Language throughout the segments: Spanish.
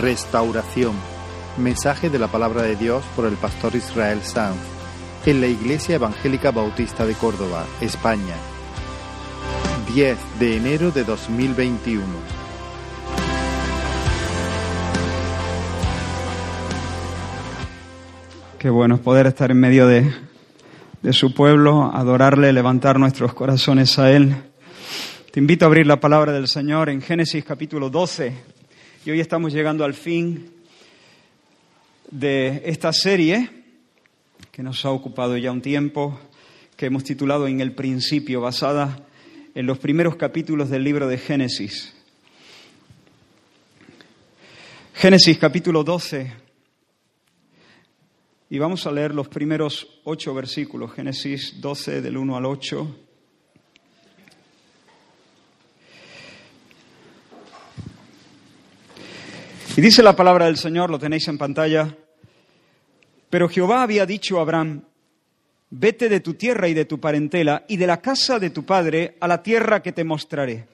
Restauración. Mensaje de la palabra de Dios por el pastor Israel Sanz en la Iglesia Evangélica Bautista de Córdoba, España. 10 de enero de 2021. Qué bueno poder estar en medio de, de su pueblo, adorarle, levantar nuestros corazones a Él. Te invito a abrir la palabra del Señor en Génesis capítulo 12. Y hoy estamos llegando al fin de esta serie que nos ha ocupado ya un tiempo, que hemos titulado En el principio, basada en los primeros capítulos del libro de Génesis. Génesis capítulo 12. Y vamos a leer los primeros ocho versículos, Génesis 12 del 1 al 8. Y dice la palabra del Señor, lo tenéis en pantalla, pero Jehová había dicho a Abraham, vete de tu tierra y de tu parentela y de la casa de tu padre a la tierra que te mostraré.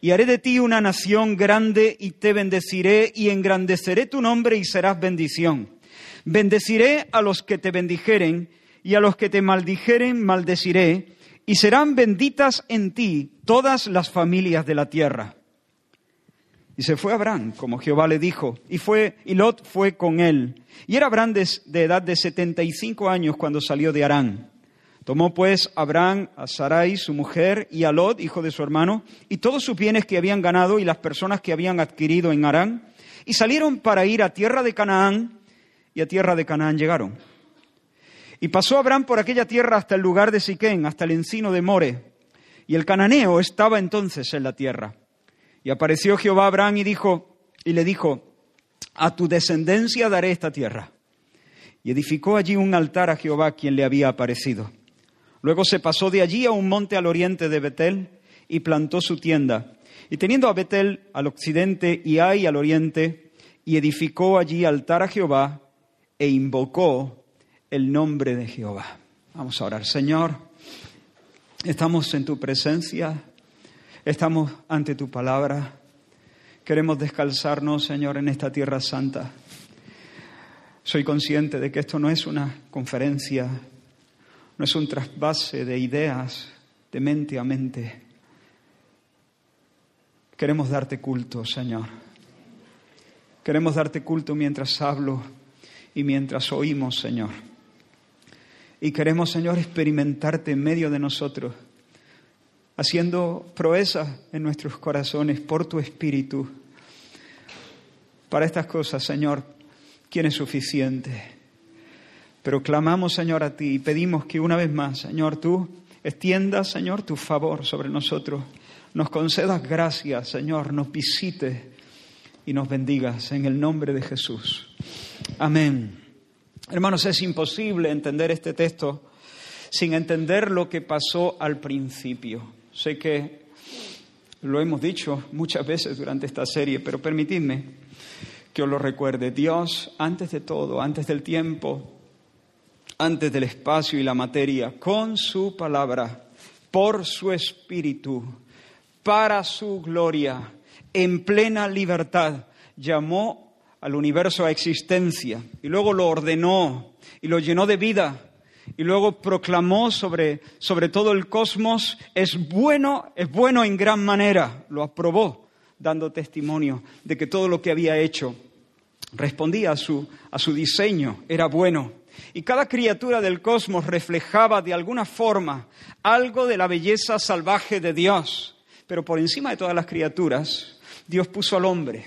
Y haré de ti una nación grande y te bendeciré y engrandeceré tu nombre y serás bendición. Bendeciré a los que te bendijeren y a los que te maldijeren maldeciré, y serán benditas en ti todas las familias de la tierra. Y se fue Abraham, como Jehová le dijo, y fue y Lot fue con él. Y era Abraham de, de edad de setenta y cinco años cuando salió de Arán. Tomó pues Abraham a Sarai, su mujer, y a Lot, hijo de su hermano, y todos sus bienes que habían ganado y las personas que habían adquirido en Arán, y salieron para ir a tierra de Canaán, y a tierra de Canaán llegaron. Y pasó Abraham por aquella tierra hasta el lugar de Siquén, hasta el encino de More, y el cananeo estaba entonces en la tierra. Y apareció Jehová a Abraham y dijo, y le dijo, a tu descendencia daré esta tierra. Y edificó allí un altar a Jehová quien le había aparecido. Luego se pasó de allí a un monte al oriente de Betel y plantó su tienda. Y teniendo a Betel al occidente y Ai al oriente, y edificó allí altar a Jehová e invocó el nombre de Jehová. Vamos a orar. Señor, estamos en tu presencia, estamos ante tu palabra. Queremos descalzarnos, Señor, en esta tierra santa. Soy consciente de que esto no es una conferencia, no es un trasvase de ideas de mente a mente. Queremos darte culto, Señor. Queremos darte culto mientras hablo y mientras oímos, Señor. Y queremos, Señor, experimentarte en medio de nosotros, haciendo proezas en nuestros corazones por tu Espíritu. Para estas cosas, Señor, ¿quién es suficiente? Pero clamamos, Señor, a ti y pedimos que una vez más, Señor, tú extiendas, Señor, tu favor sobre nosotros. Nos concedas gracias, Señor, nos visites y nos bendigas en el nombre de Jesús. Amén. Hermanos, es imposible entender este texto sin entender lo que pasó al principio. Sé que lo hemos dicho muchas veces durante esta serie, pero permitidme que os lo recuerde. Dios, antes de todo, antes del tiempo, antes del espacio y la materia, con su palabra, por su espíritu, para su gloria, en plena libertad, llamó al universo a existencia y luego lo ordenó y lo llenó de vida y luego proclamó sobre, sobre todo el cosmos, es bueno, es bueno en gran manera, lo aprobó dando testimonio de que todo lo que había hecho respondía a su, a su diseño, era bueno. Y cada criatura del cosmos reflejaba de alguna forma algo de la belleza salvaje de Dios. Pero por encima de todas las criaturas, Dios puso al hombre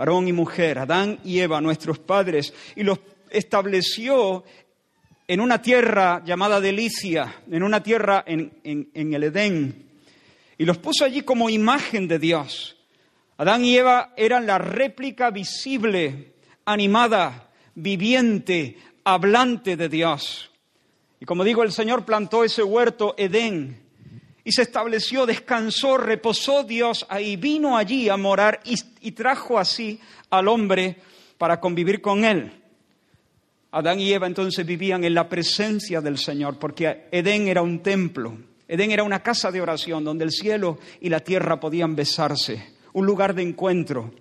varón y mujer, Adán y Eva, nuestros padres, y los estableció en una tierra llamada Delicia, en una tierra en, el Edén, y los puso allí como imagen de Dios. Adán y Eva eran la réplica visible, animada, viviente, hablante de Dios. Y como digo, el Señor plantó ese huerto Edén y se estableció, descansó, reposó Dios ahí, vino allí a morar y, trajo así al hombre para convivir con él. Adán y Eva entonces vivían en la presencia del Señor, porque Edén era un templo, Edén era una casa de oración donde el cielo y la tierra podían besarse, un lugar de encuentro.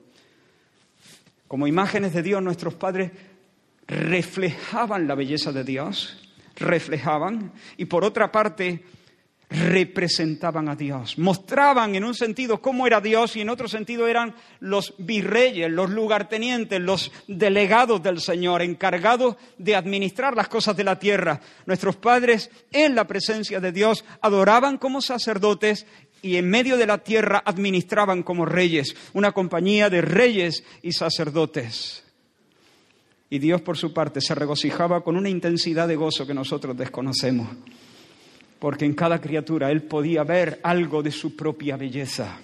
Como imágenes de Dios, nuestros padres reflejaban la belleza de Dios, reflejaban, y por otra parte, representaban a Dios, mostraban en un sentido cómo era Dios y en otro sentido eran los virreyes, los lugartenientes, los delegados del Señor, encargados de administrar las cosas de la tierra. Nuestros padres en la presencia de Dios adoraban como sacerdotes y en medio de la tierra administraban como reyes, una compañía de reyes y sacerdotes. Y Dios por su parte se regocijaba con una intensidad de gozo que nosotros desconocemos porque en cada criatura él podía ver algo de su propia belleza.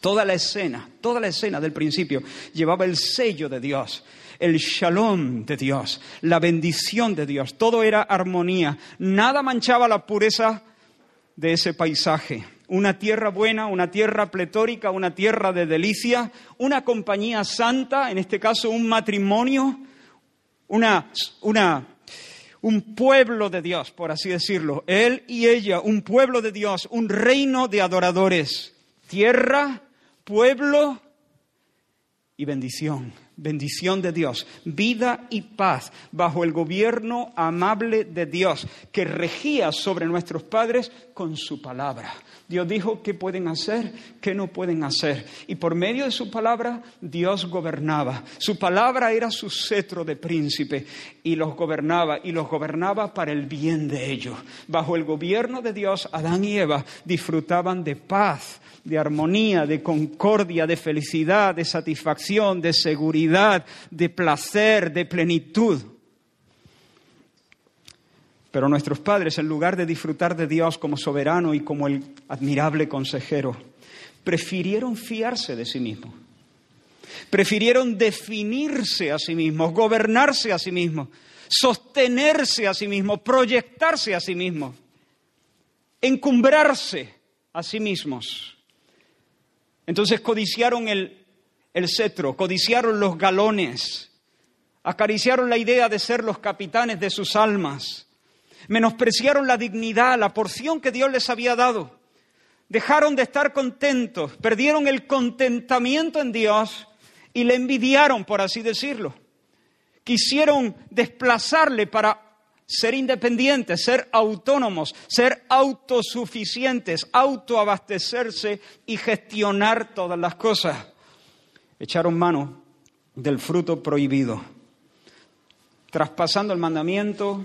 Toda la escena, toda la escena del principio llevaba el sello de Dios, el shalom de Dios, la bendición de Dios. Todo era armonía. Nada manchaba la pureza de ese paisaje. Una tierra buena, una tierra pletórica, una tierra de delicia, una compañía santa, en este caso un matrimonio, una, una un pueblo de Dios, por así decirlo. Él y ella, un pueblo de Dios, un reino de adoradores. Tierra, pueblo y bendición. Bendición de Dios, vida y paz bajo el gobierno amable de Dios que regía sobre nuestros padres con su palabra. Dios dijo qué pueden hacer, qué no pueden hacer. Y por medio de su palabra, Dios gobernaba. Su palabra era su cetro de príncipe y los gobernaba y los gobernaba para el bien de ellos. Bajo el gobierno de Dios, Adán y Eva disfrutaban de paz, de armonía, de concordia, de felicidad, de satisfacción, de seguridad, de placer, de plenitud. Pero nuestros padres, en lugar de disfrutar de Dios como soberano y como el admirable consejero, prefirieron fiarse de sí mismos. Prefirieron definirse a sí mismos, gobernarse a sí mismos, sostenerse a sí mismos, proyectarse a sí mismos, encumbrarse a sí mismos. Entonces codiciaron el, el cetro, codiciaron los galones, acariciaron la idea de ser los capitanes de sus almas menospreciaron la dignidad, la porción que Dios les había dado. Dejaron de estar contentos, perdieron el contentamiento en Dios y le envidiaron, por así decirlo. Quisieron desplazarle para ser independientes, ser autónomos, ser autosuficientes, autoabastecerse y gestionar todas las cosas. Echaron mano del fruto prohibido, traspasando el mandamiento,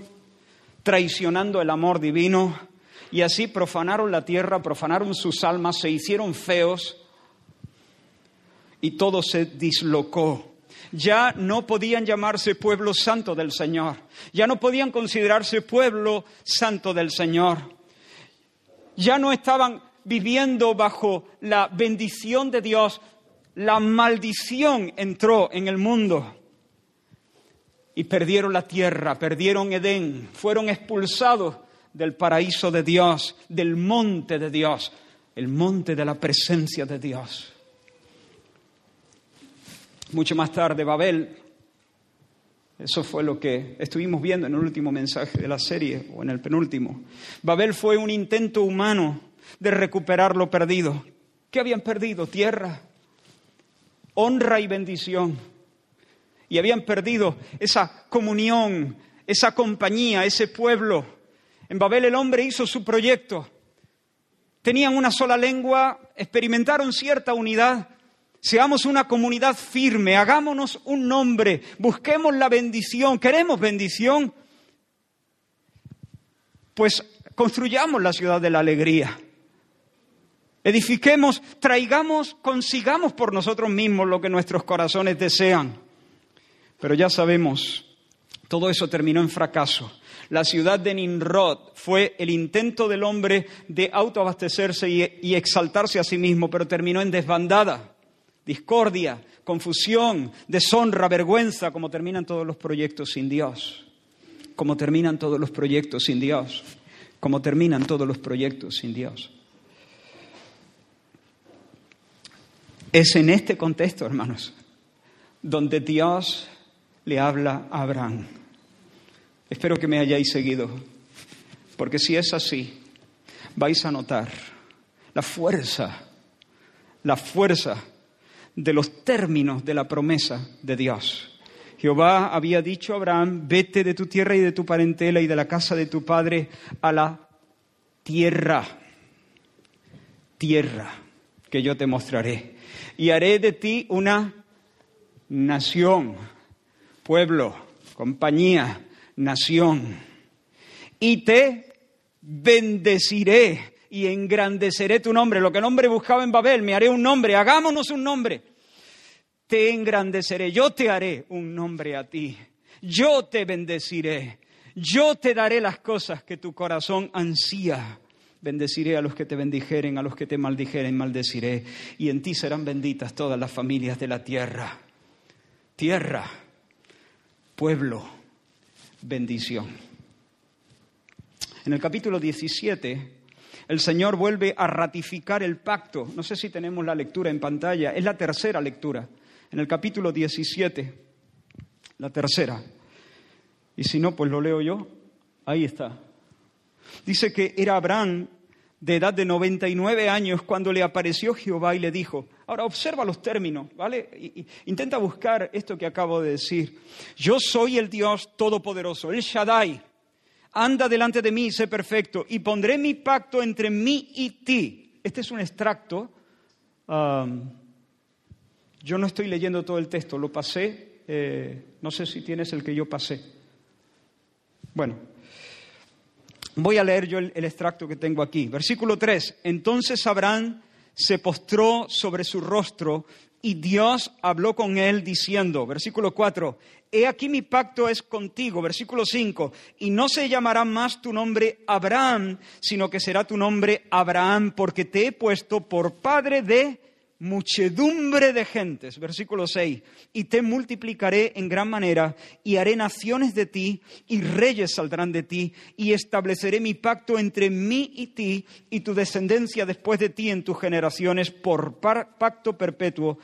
traicionando el amor divino, y así profanaron la tierra, profanaron sus almas, se hicieron feos, y todo se dislocó. Ya no podían llamarse pueblo santo del Señor, ya no podían considerarse pueblo santo del Señor, ya no estaban viviendo bajo la bendición de Dios, la maldición entró en el mundo. Y perdieron la tierra, perdieron Edén, fueron expulsados del paraíso de Dios, del monte de Dios, el monte de la presencia de Dios. Mucho más tarde, Babel, eso fue lo que estuvimos viendo en el último mensaje de la serie, o en el penúltimo. Babel fue un intento humano de recuperar lo perdido. ¿Qué habían perdido? Tierra, honra y bendición y habían perdido esa comunión, esa compañía, ese pueblo. En Babel el hombre hizo su proyecto. Tenían una sola lengua, experimentaron cierta unidad. Seamos una comunidad firme, hagámonos un nombre, busquemos la bendición, queremos bendición. Pues construyamos la ciudad de la alegría. Edifiquemos, traigamos, consigamos por nosotros mismos lo que nuestros corazones desean. Pero ya sabemos, todo eso terminó en fracaso. La ciudad de Nimrod fue el intento del hombre de autoabastecerse y, exaltarse a sí mismo, pero terminó en desbandada, discordia, confusión, deshonra, vergüenza, como terminan todos los proyectos sin Dios. Como terminan todos los proyectos sin Dios. Como terminan todos los proyectos sin Dios. Es en este contexto, hermanos, donde Dios le habla a Abraham. Espero que me hayáis seguido, porque si es así, vais a notar la fuerza, la fuerza de los términos de la promesa de Dios. Jehová había dicho a Abraham, vete de tu tierra y de tu parentela y de la casa de tu padre a la tierra, tierra que yo te mostraré. Y haré de ti una nación, pueblo, compañía, nación. Y te bendeciré y engrandeceré tu nombre. Lo que el hombre buscaba en Babel, me haré un nombre, hagámonos un nombre te engrandeceré, yo te haré un nombre a ti, yo te bendeciré, yo te daré las cosas que tu corazón ansía. Bendeciré a los que te bendijeren, a los que te maldijeren, maldeciré. Y en ti serán benditas todas las familias de la tierra. Tierra, pueblo, bendición. En el capítulo 17, el Señor vuelve a ratificar el pacto. No sé si tenemos la lectura en pantalla, es la tercera lectura en el capítulo 17, la tercera. Y si no, pues lo leo yo. Ahí está. Dice que era Abraham de edad de 99 años cuando le apareció Jehová y le dijo, ahora observa los términos, ¿vale? intenta buscar esto que acabo de decir. Yo soy el Dios Todopoderoso, el Shaddai. Anda delante de mí y sé perfecto, y pondré mi pacto entre mí y ti. Este es un extracto um, yo no estoy leyendo todo el texto, lo pasé, eh, no sé si tienes el que yo pasé. Bueno, voy a leer yo el, el extracto que tengo aquí. Versículo 3. Entonces Abraham se postró sobre su rostro y Dios habló con él diciendo, versículo 4, He aquí mi pacto es contigo, versículo 5, y no se llamará más tu nombre Abraham, sino que será tu nombre Abraham, porque te he puesto por padre de muchedumbre de gentes, versículo 6, y te multiplicaré en gran manera, y haré naciones de ti, y reyes saldrán de ti, y estableceré mi pacto entre mí y ti, y tu descendencia después de ti en tus generaciones, por pacto perpetuo.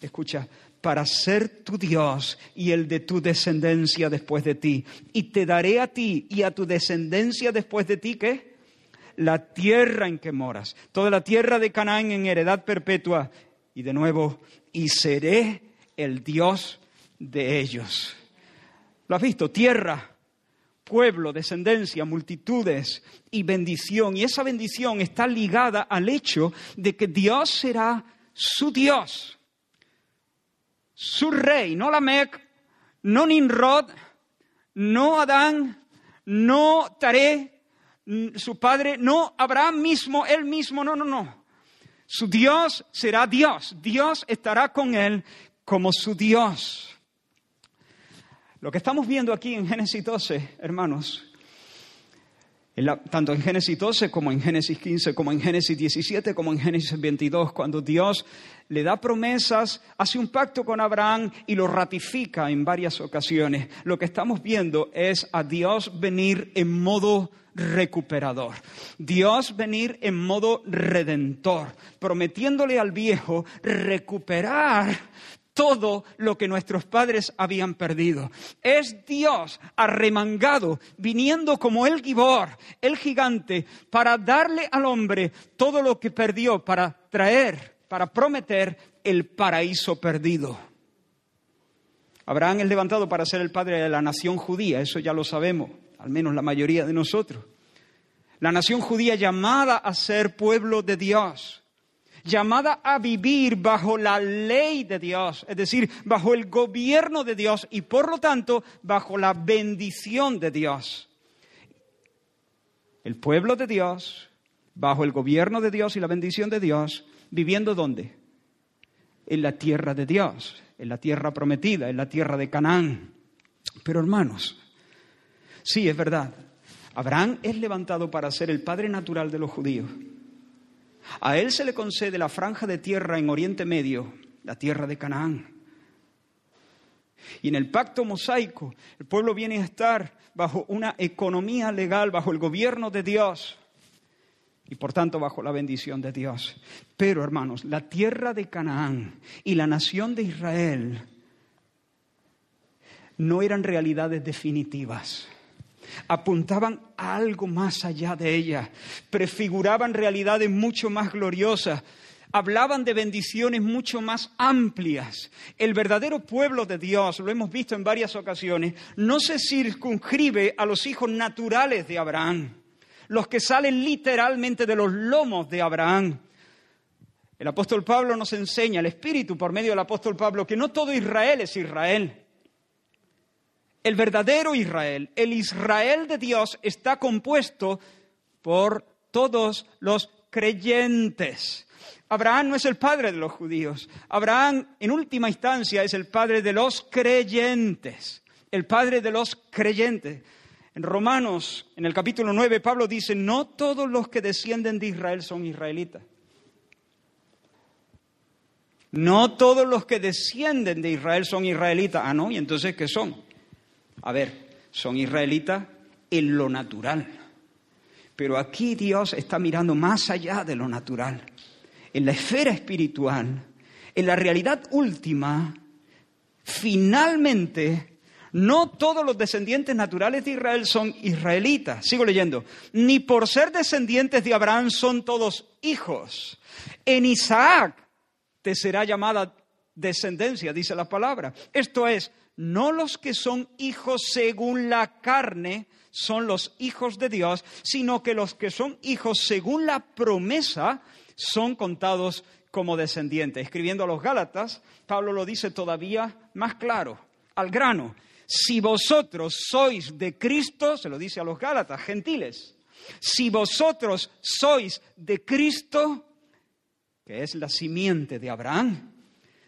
Escucha, para ser tu Dios y el de tu descendencia después de ti. Y te daré a ti y a tu descendencia después de ti, ¿qué? La tierra en que moras, toda la tierra de Canaán en heredad perpetua. Y de nuevo, y seré el Dios de ellos. ¿Lo has visto? Tierra, pueblo, descendencia, multitudes y bendición. Y esa bendición está ligada al hecho de que Dios será su Dios, su rey, no Lamec, no Nimrod, no Adán, no Taré, su padre, no Abraham mismo, él mismo, no, no, no. Su Dios será Dios, Dios estará con él como su Dios. Lo que estamos viendo aquí en Génesis 12, hermanos, tanto en Génesis 12 como en Génesis 15, como en Génesis 17, como en Génesis 22, cuando Dios le da promesas, hace un pacto con Abraham y lo ratifica en varias ocasiones. Lo que estamos viendo es a Dios venir en modo recuperador. Dios venir en modo redentor, prometiéndole al viejo recuperar todo lo que nuestros padres habían perdido. Es Dios arremangado, viniendo como el Gibor, el gigante, para darle al hombre todo lo que perdió, para traer, para prometer el paraíso perdido. Abraham es levantado para ser el padre de la nación judía, eso ya lo sabemos, al menos la mayoría de nosotros. La nación judía llamada a ser pueblo de Dios llamada a vivir bajo la ley de Dios, es decir, bajo el gobierno de Dios y por lo tanto bajo la bendición de Dios. El pueblo de Dios, bajo el gobierno de Dios y la bendición de Dios, viviendo dónde? En la tierra de Dios, en la tierra prometida, en la tierra de Canaán. Pero hermanos, sí, es verdad, Abraham es levantado para ser el padre natural de los judíos. A él se le concede la franja de tierra en Oriente Medio, la tierra de Canaán. Y en el pacto mosaico, el pueblo viene a estar bajo una economía legal, bajo el gobierno de Dios y por tanto bajo la bendición de Dios. Pero, hermanos, la tierra de Canaán y la nación de Israel no eran realidades definitivas apuntaban a algo más allá de ella, prefiguraban realidades mucho más gloriosas, hablaban de bendiciones mucho más amplias. El verdadero pueblo de Dios, lo hemos visto en varias ocasiones, no se circunscribe a los hijos naturales de Abraham, los que salen literalmente de los lomos de Abraham. El apóstol Pablo nos enseña, el Espíritu por medio del apóstol Pablo, que no todo Israel es Israel. El verdadero Israel, el Israel de Dios, está compuesto por todos los creyentes. Abraham no es el padre de los judíos. Abraham, en última instancia, es el padre de los creyentes. El padre de los creyentes. En Romanos, en el capítulo 9, Pablo dice, no todos los que descienden de Israel son israelitas. No todos los que descienden de Israel son israelitas. Ah, no, y entonces, ¿qué son? A ver, son israelitas en lo natural. Pero aquí Dios está mirando más allá de lo natural en la esfera espiritual, en la realidad última, finalmente, no todos los descendientes naturales de Israel son israelitas. Sigo leyendo. Ni por ser descendientes de Abraham son todos hijos. En Isaac te será llamada descendencia, dice la palabra. Esto es, no los que son hijos según la carne son los hijos de Dios, sino que los que son hijos según la promesa son contados como descendientes. Escribiendo a los Gálatas, Pablo lo dice todavía más claro, al grano. Si vosotros sois de Cristo, se lo dice a los Gálatas, gentiles, si vosotros sois de Cristo, que es la simiente de Abraham,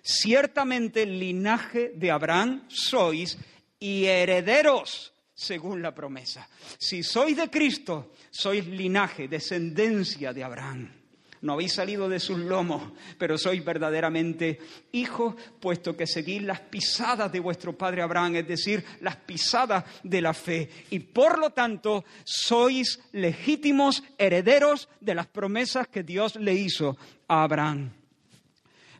ciertamente linaje de Abraham sois y herederos según la promesa. Si sois de Cristo, sois linaje, descendencia de Abraham. No habéis salido de sus lomos, pero sois verdaderamente hijos, puesto que seguís las pisadas de vuestro padre Abraham, es decir, las pisadas de la fe. Y por lo tanto, sois legítimos herederos de las promesas que Dios le hizo a Abraham.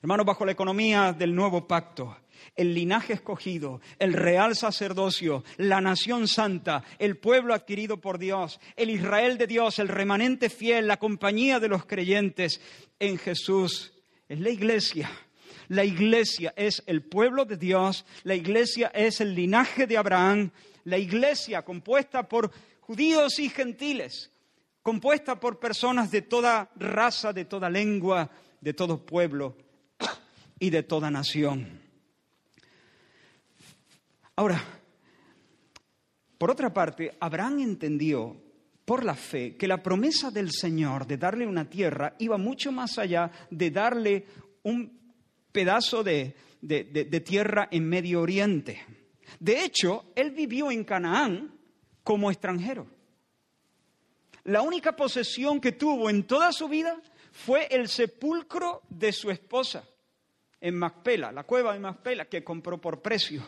Hermanos, bajo la economía del nuevo pacto, el linaje escogido, el real sacerdocio, la nación santa, el pueblo adquirido por Dios, el Israel de Dios, el remanente fiel, la compañía de los creyentes en Jesús. Es la iglesia. La iglesia es el pueblo de Dios, la iglesia es el linaje de Abraham, la iglesia compuesta por judíos y gentiles, compuesta por personas de toda raza, de toda lengua, de todo pueblo y de toda nación. Ahora, por otra parte, Abraham entendió por la fe que la promesa del Señor de darle una tierra iba mucho más allá de darle un pedazo de, tierra en Medio Oriente. De hecho, él vivió en Canaán como extranjero. La única posesión que tuvo en toda su vida fue el sepulcro de su esposa en Macpela, la cueva de Macpela, que compró por precio.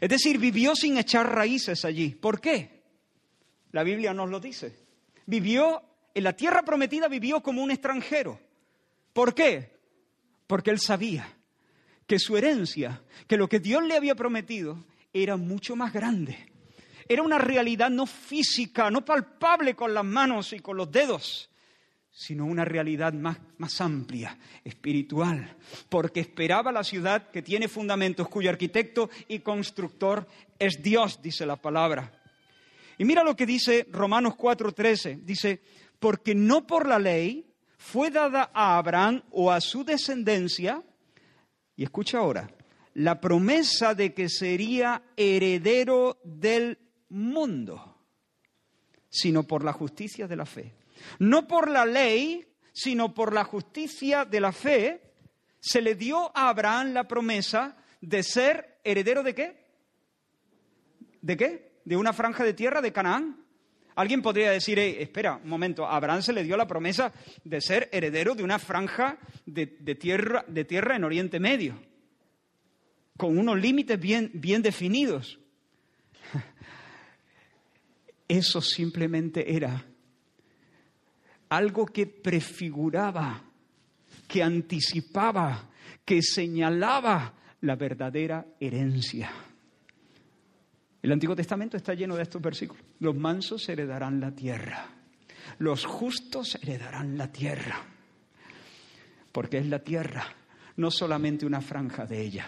Es decir, vivió sin echar raíces allí. ¿Por qué? La Biblia nos lo dice. Vivió, en la tierra prometida vivió como un extranjero. ¿Por qué? Porque él sabía que su herencia, que lo que Dios le había prometido, era mucho más grande. Era una realidad no física, no palpable con las manos y con los dedos, sino una realidad más, más, amplia, espiritual, porque esperaba la ciudad que tiene fundamentos, cuyo arquitecto y constructor es Dios, dice la palabra. Y mira lo que dice Romanos 4:13, dice, porque no por la ley fue dada a Abraham o a su descendencia, y escucha ahora, la promesa de que sería heredero del mundo, sino por la justicia de la fe. No por la ley, sino por la justicia de la fe, se le dio a Abraham la promesa de ser heredero de qué? ¿De qué? ¿De una franja de tierra de Canaán? Alguien podría decir, espera, un momento, a Abraham se le dio la promesa de ser heredero de una franja de, tierra, en Oriente Medio, con unos límites bien definidos. Eso simplemente era algo que prefiguraba, que anticipaba, que señalaba la verdadera herencia. El Antiguo Testamento está lleno de estos versículos. Los mansos heredarán la tierra, los justos heredarán la tierra. porque es la tierra, no solamente una franja de ella,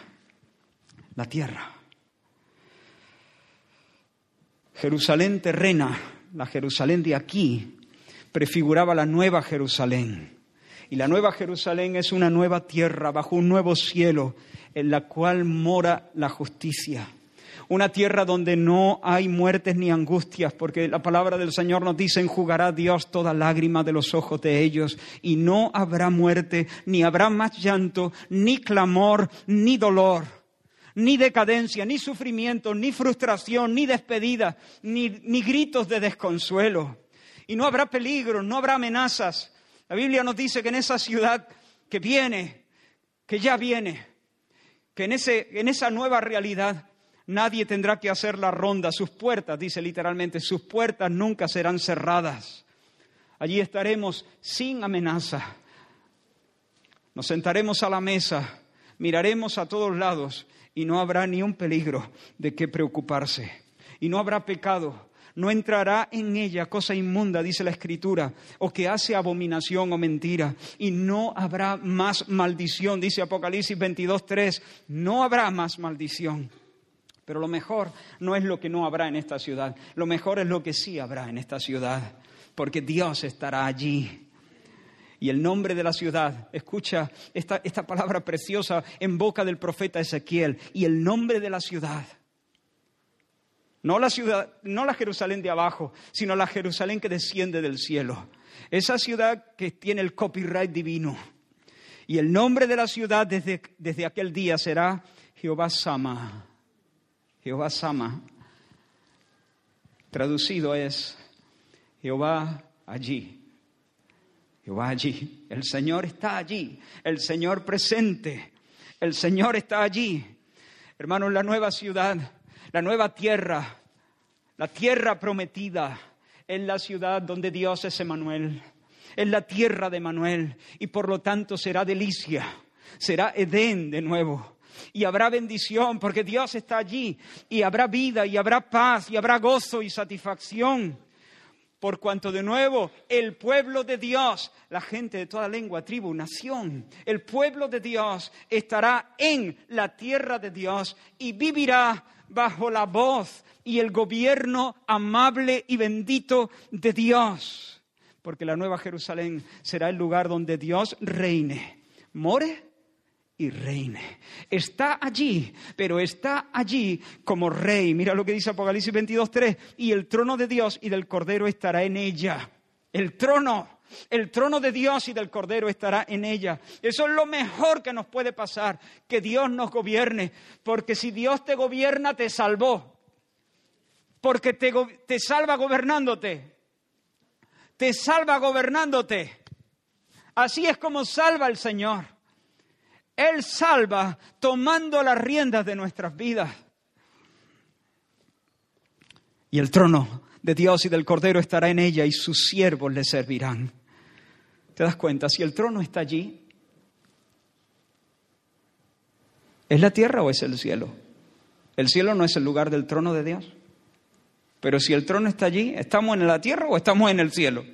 la tierra. Jerusalén terrena, la Jerusalén de aquí, prefiguraba la nueva Jerusalén. Y la nueva Jerusalén es una nueva tierra bajo un nuevo cielo en la cual mora la justicia. Una tierra donde no hay muertes ni angustias, porque la palabra del Señor nos dice, enjugará Dios toda lágrima de los ojos de ellos, y no habrá muerte, ni habrá más llanto, ni clamor, ni dolor, ni decadencia, ni sufrimiento, ni frustración, ni despedida, ni, ni gritos de desconsuelo. Y no habrá peligro, no habrá amenazas. La Biblia nos dice que en esa ciudad que viene, que ya viene, que en, ese, en esa nueva realidad nadie tendrá que hacer la ronda. Sus puertas, dice literalmente, sus puertas nunca serán cerradas. Allí estaremos sin amenaza. Nos sentaremos a la mesa, miraremos a todos lados y no habrá ni un peligro de qué preocuparse. Y no habrá pecado, no entrará en ella cosa inmunda, dice la Escritura, o que hace abominación o mentira, y no habrá más maldición, dice Apocalipsis 22.3, no habrá más maldición. Pero lo mejor no es lo que no habrá en esta ciudad, lo mejor es lo que sí habrá en esta ciudad, porque Dios estará allí. Y el nombre de la ciudad, escucha esta, esta palabra preciosa en boca del profeta Ezequiel, y el nombre de la ciudad no la ciudad, no la Jerusalén de abajo, sino la Jerusalén que desciende del cielo. Esa ciudad que tiene el copyright divino. Y el nombre de la ciudad desde, desde aquel día será Jehová Sama. Jehová Sama, traducido es Jehová allí. Jehová allí. El Señor está allí. El Señor presente. El Señor está allí. Hermanos, la nueva ciudad, la nueva tierra, la tierra prometida, en la ciudad donde Dios es Emanuel. Es la tierra de Emanuel y por lo tanto será delicia, será Edén de nuevo y habrá bendición porque Dios está allí y habrá vida y habrá paz y habrá gozo y satisfacción. Por cuanto de nuevo el pueblo de Dios, la gente de toda lengua, tribu, nación, el pueblo de Dios estará en la tierra de Dios y vivirá bajo la voz y el gobierno amable y bendito de Dios. Porque la nueva Jerusalén será el lugar donde Dios reine. More y reine. Está allí, pero está allí como rey. Mira lo que dice Apocalipsis 22.3. Y el trono de Dios y del Cordero estará en ella. El trono. El trono de Dios y del Cordero estará en ella. Eso es lo mejor que nos puede pasar, que Dios nos gobierne. Porque si Dios te gobierna, te salvó. Porque te, te salva gobernándote. Te salva gobernándote. Así es como salva el Señor. Él salva tomando las riendas de nuestras vidas. Y el trono de Dios y del Cordero estará en ella y sus siervos le servirán. ¿Te das cuenta? Si el trono está allí, ¿es la tierra o es el cielo? El cielo no es el lugar del trono de Dios. Pero si el trono está allí, ¿estamos en la tierra o estamos en el cielo?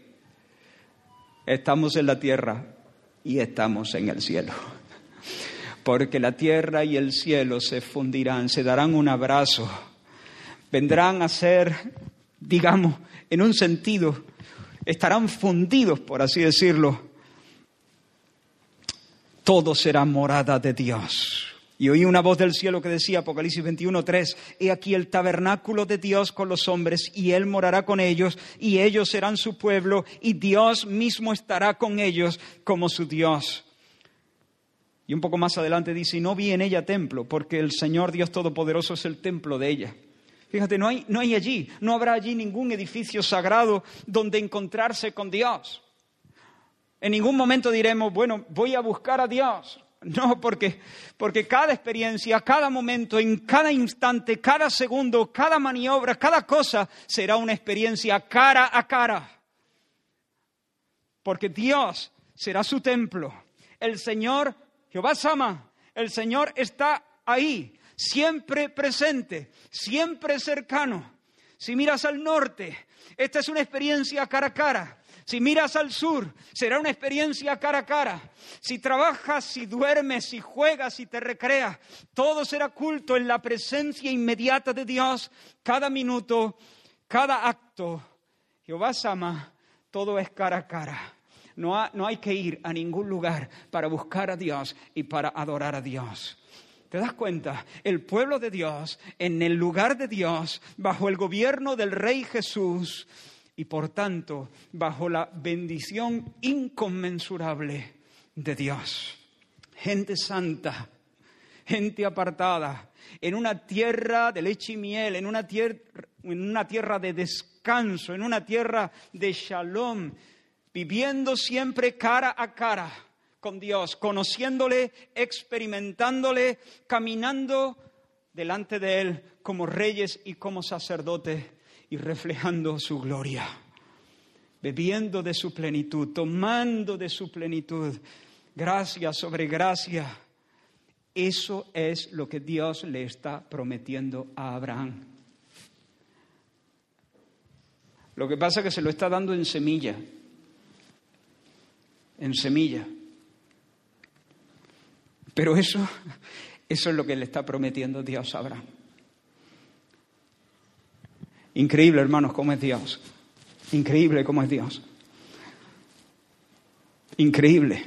Estamos en la tierra y estamos en el cielo porque la tierra y el cielo se fundirán, se darán un abrazo, vendrán a ser, digamos, en un sentido, estarán fundidos, por así decirlo. Todo será morada de Dios. Y oí una voz del cielo que decía, Apocalipsis 21.3, He aquí el tabernáculo de Dios con los hombres, y Él morará con ellos, y ellos serán su pueblo, y Dios mismo estará con ellos como su Dios. Y un poco más adelante dice, y no vi en ella templo, porque el Señor Dios Todopoderoso es el templo de ella. Fíjate, no hay, no hay allí, no habrá allí ningún edificio sagrado donde encontrarse con Dios. En ningún momento diremos, bueno, voy a buscar a Dios. No, porque, porque cada experiencia, cada momento, en cada instante, cada segundo, cada maniobra, cada cosa será una experiencia cara a cara. Porque Dios será su templo. El Señor Jehová Sama, el Señor está ahí, siempre presente, siempre cercano. Si miras al norte, esta es una experiencia cara a cara. Si miras al sur, será una experiencia cara a cara. Si trabajas, si duermes, si juegas, si te recreas, todo será culto en la presencia inmediata de Dios. Cada minuto, cada acto. Jehová Sama, todo es cara a cara. No, no hay que ir a ningún lugar para buscar a Dios y para adorar a Dios. ¿Te das cuenta? El pueblo de Dios, en el lugar de Dios, bajo el gobierno del Rey Jesús, y por tanto bajo la bendición inconmensurable de Dios. Gente santa, gente apartada, en una tierra de leche y miel, en una tierra, en una tierra de descanso, en una tierra de shalom, viviendo siempre cara a cara con Dios, conociéndole, experimentándole, caminando delante de Él como reyes y como sacerdotes y reflejando su gloria, bebiendo de su plenitud, tomando de su plenitud, gracia sobre gracia. Eso es lo que Dios le está prometiendo a Abraham. Lo que pasa es que se lo está dando en semilla, en semilla. Pero eso, eso es lo que le está prometiendo Dios a Abraham. Increíble, hermanos, cómo es Dios. Increíble cómo es Dios. Increíble.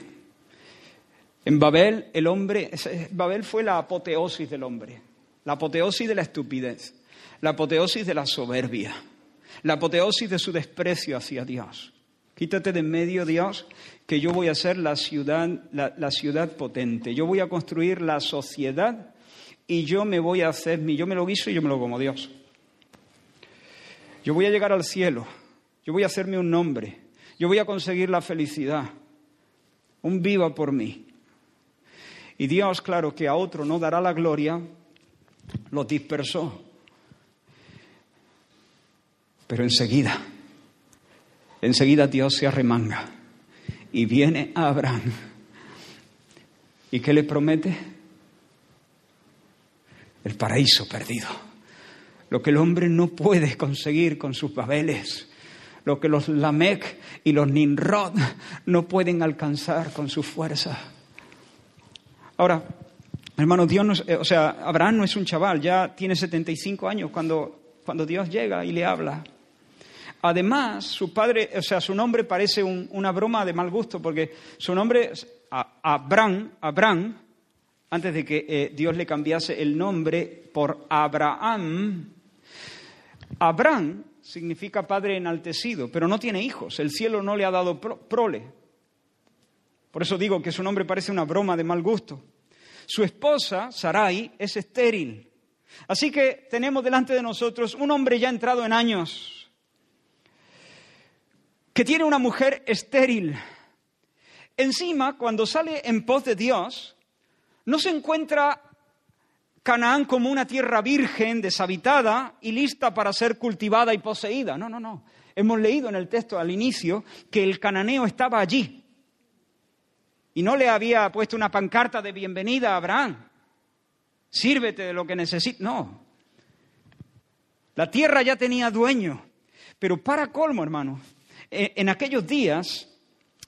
En Babel, el hombre, Babel fue la apoteosis del hombre, la apoteosis de la estupidez, la apoteosis de la soberbia, la apoteosis de su desprecio hacia Dios. Quítate de en medio, Dios, que yo voy a ser la ciudad, la, ciudad potente. Yo voy a construir la sociedad y yo me voy a hacer, yo me lo guiso y yo me lo como Dios. Yo voy a llegar al cielo, yo voy a hacerme un nombre, yo voy a conseguir la felicidad. Un viva por mí. Y Dios, claro, que a otro no dará la gloria, los dispersó. Pero enseguida, enseguida Dios se arremanga y viene a Abraham. ¿Y qué le promete? El paraíso perdido lo que el hombre no puede conseguir con sus babeles, lo que los Lamec y los Nimrod no pueden alcanzar con su fuerza. Ahora, hermano, Dios, eh, o sea, Abraham no es un chaval, ya tiene 75 años cuando, cuando Dios llega y le habla. Además, su padre, o sea, su nombre parece una broma de mal gusto, porque su nombre Abraham, Abraham, antes de que eh, Dios le cambiase el nombre por Abraham, Abraham significa padre enaltecido, pero no tiene hijos. El cielo no le ha dado prole. Por eso digo que su nombre parece una broma de mal gusto. Su esposa, Sarai, es estéril. Así que tenemos delante de nosotros un hombre ya entrado en años, que tiene una mujer estéril. Encima, cuando sale en pos de Dios, no se encuentra Canaán como una tierra virgen, deshabitada y lista para ser cultivada y poseída. No, no, no. Hemos leído en el texto al inicio que el cananeo estaba allí y no le había puesto una pancarta de bienvenida a Abraham. Sírvete de lo que necesitas. No. La tierra ya tenía dueño. Pero para colmo, hermano, en aquellos días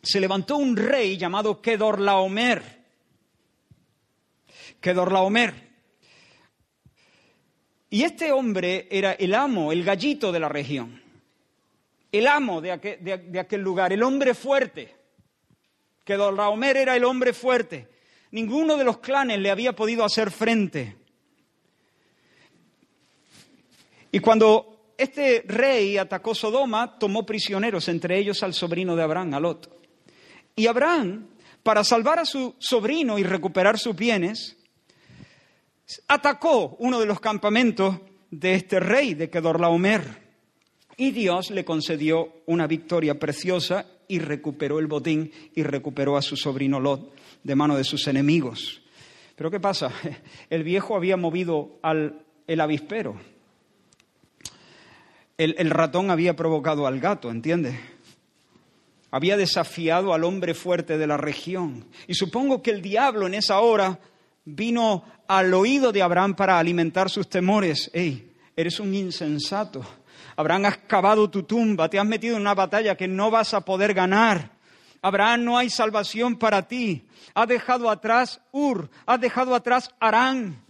se levantó un rey llamado Kedorlaomer. Kedorlaomer y este hombre era el amo, el gallito de la región, el amo de aquel, lugar, el hombre fuerte. Que Raomer era el hombre fuerte. Ninguno de los clanes le había podido hacer frente. Y cuando este rey atacó Sodoma, tomó prisioneros, entre ellos al sobrino de Abraham, a Lot. Y Abraham, para salvar a su sobrino y recuperar sus bienes, atacó uno de los campamentos de este rey de Kedorlaomer. Y Dios le concedió una victoria preciosa y recuperó el botín y recuperó a su sobrino Lot de mano de sus enemigos. Pero ¿qué pasa? El viejo había movido al el avispero. El, ratón había provocado al gato, ¿entiendes? Había desafiado al hombre fuerte de la región. Y supongo que el diablo en esa hora vino al oído de Abraham para alimentar sus temores. ¡Ey! Eres un insensato. Abraham, has cavado tu tumba, te has metido en una batalla que no vas a poder ganar. Abraham, no hay salvación para ti. Has dejado atrás Ur, has dejado atrás Arán.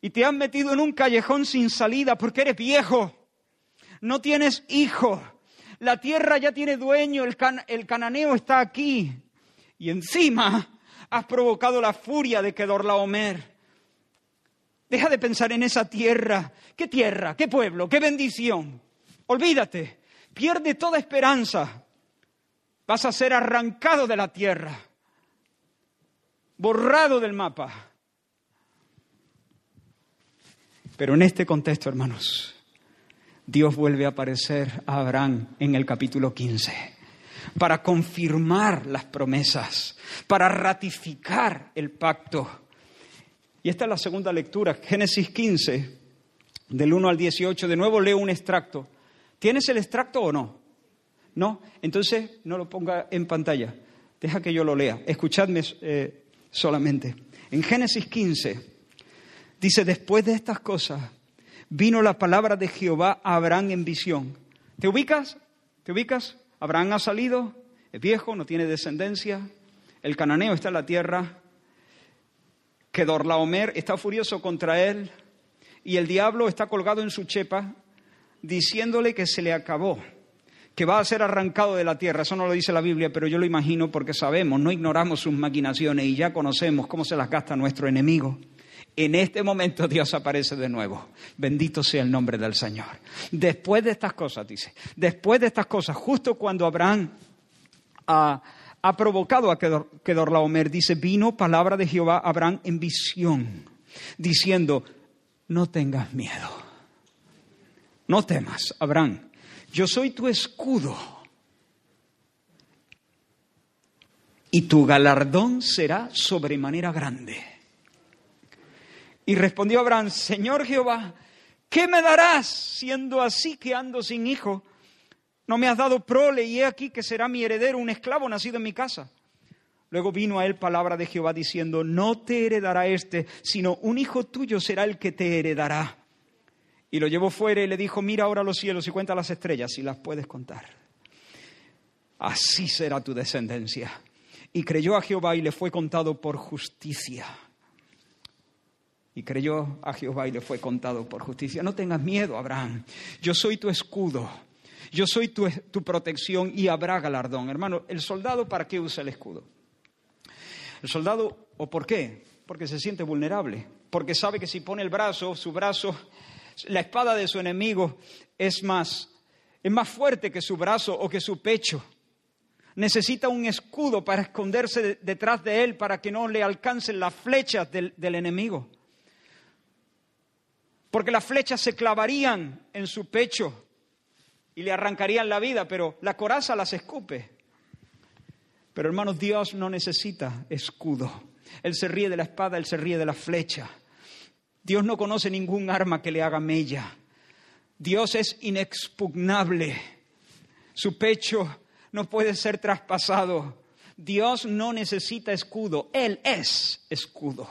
Y te has metido en un callejón sin salida porque eres viejo. No tienes hijo. La tierra ya tiene dueño, el, el cananeo está aquí. Y encima has provocado la furia de Kedorlaomer. Deja de pensar en esa tierra. ¿Qué tierra? ¿Qué pueblo? ¿Qué bendición? Olvídate. Pierde toda esperanza. Vas a ser arrancado de la tierra. Borrado del mapa. Pero en este contexto, hermanos, Dios vuelve a aparecer a Abraham en el capítulo 15 para confirmar las promesas, para ratificar el pacto. Y esta es la segunda lectura, Génesis 15, del 1 al 18. De nuevo leo un extracto. ¿Tienes el extracto o no? ¿No? Entonces no lo ponga en pantalla. Deja que yo lo lea. Escuchadme eh, solamente. En Génesis 15 dice, después de estas cosas, vino la palabra de Jehová a Abraham en visión. ¿Te ubicas? ¿Te ubicas? Abraham ha salido, es viejo, no tiene descendencia, el cananeo está en la tierra, que Dorlaomer está furioso contra él y el diablo está colgado en su chepa diciéndole que se le acabó, que va a ser arrancado de la tierra. Eso no lo dice la Biblia, pero yo lo imagino porque sabemos, no ignoramos sus maquinaciones y ya conocemos cómo se las gasta nuestro enemigo. En este momento Dios aparece de nuevo. Bendito sea el nombre del Señor. Después de estas cosas, dice, después de estas cosas, justo cuando Abraham ha, provocado a Kedorlaomer, dice, vino palabra de Jehová a Abraham en visión, diciendo, no tengas miedo, no temas, Abraham, yo soy tu escudo. Y tu galardón será sobremanera grande. Y respondió Abraham, Señor Jehová, ¿qué me darás siendo así que ando sin hijo? No me has dado prole y he aquí que será mi heredero un esclavo nacido en mi casa. Luego vino a él palabra de Jehová diciendo, no te heredará este, sino un hijo tuyo será el que te heredará. Y lo llevó fuera y le dijo, mira ahora los cielos y cuenta las estrellas si las puedes contar. Así será tu descendencia. Y creyó a Jehová y le fue contado por justicia y creyó a Jehová y le fue contado por justicia. No tengas miedo, Abraham. Yo soy tu escudo. Yo soy tu, protección y habrá galardón. Hermano, ¿el soldado para qué usa el escudo? El soldado, ¿o por qué? Porque se siente vulnerable. Porque sabe que si pone el brazo, su brazo, la espada de su enemigo es más, es más fuerte que su brazo o que su pecho. Necesita un escudo para esconderse detrás de él para que no le alcancen las flechas del enemigo porque las flechas se clavarían en su pecho y le arrancarían la vida, pero la coraza las escupe. Pero hermanos, Dios no necesita escudo. Él se ríe de la espada, Él se ríe de la flecha. Dios no conoce ningún arma que le haga mella. Dios es inexpugnable. Su pecho no puede ser traspasado. Dios no necesita escudo. Él es escudo.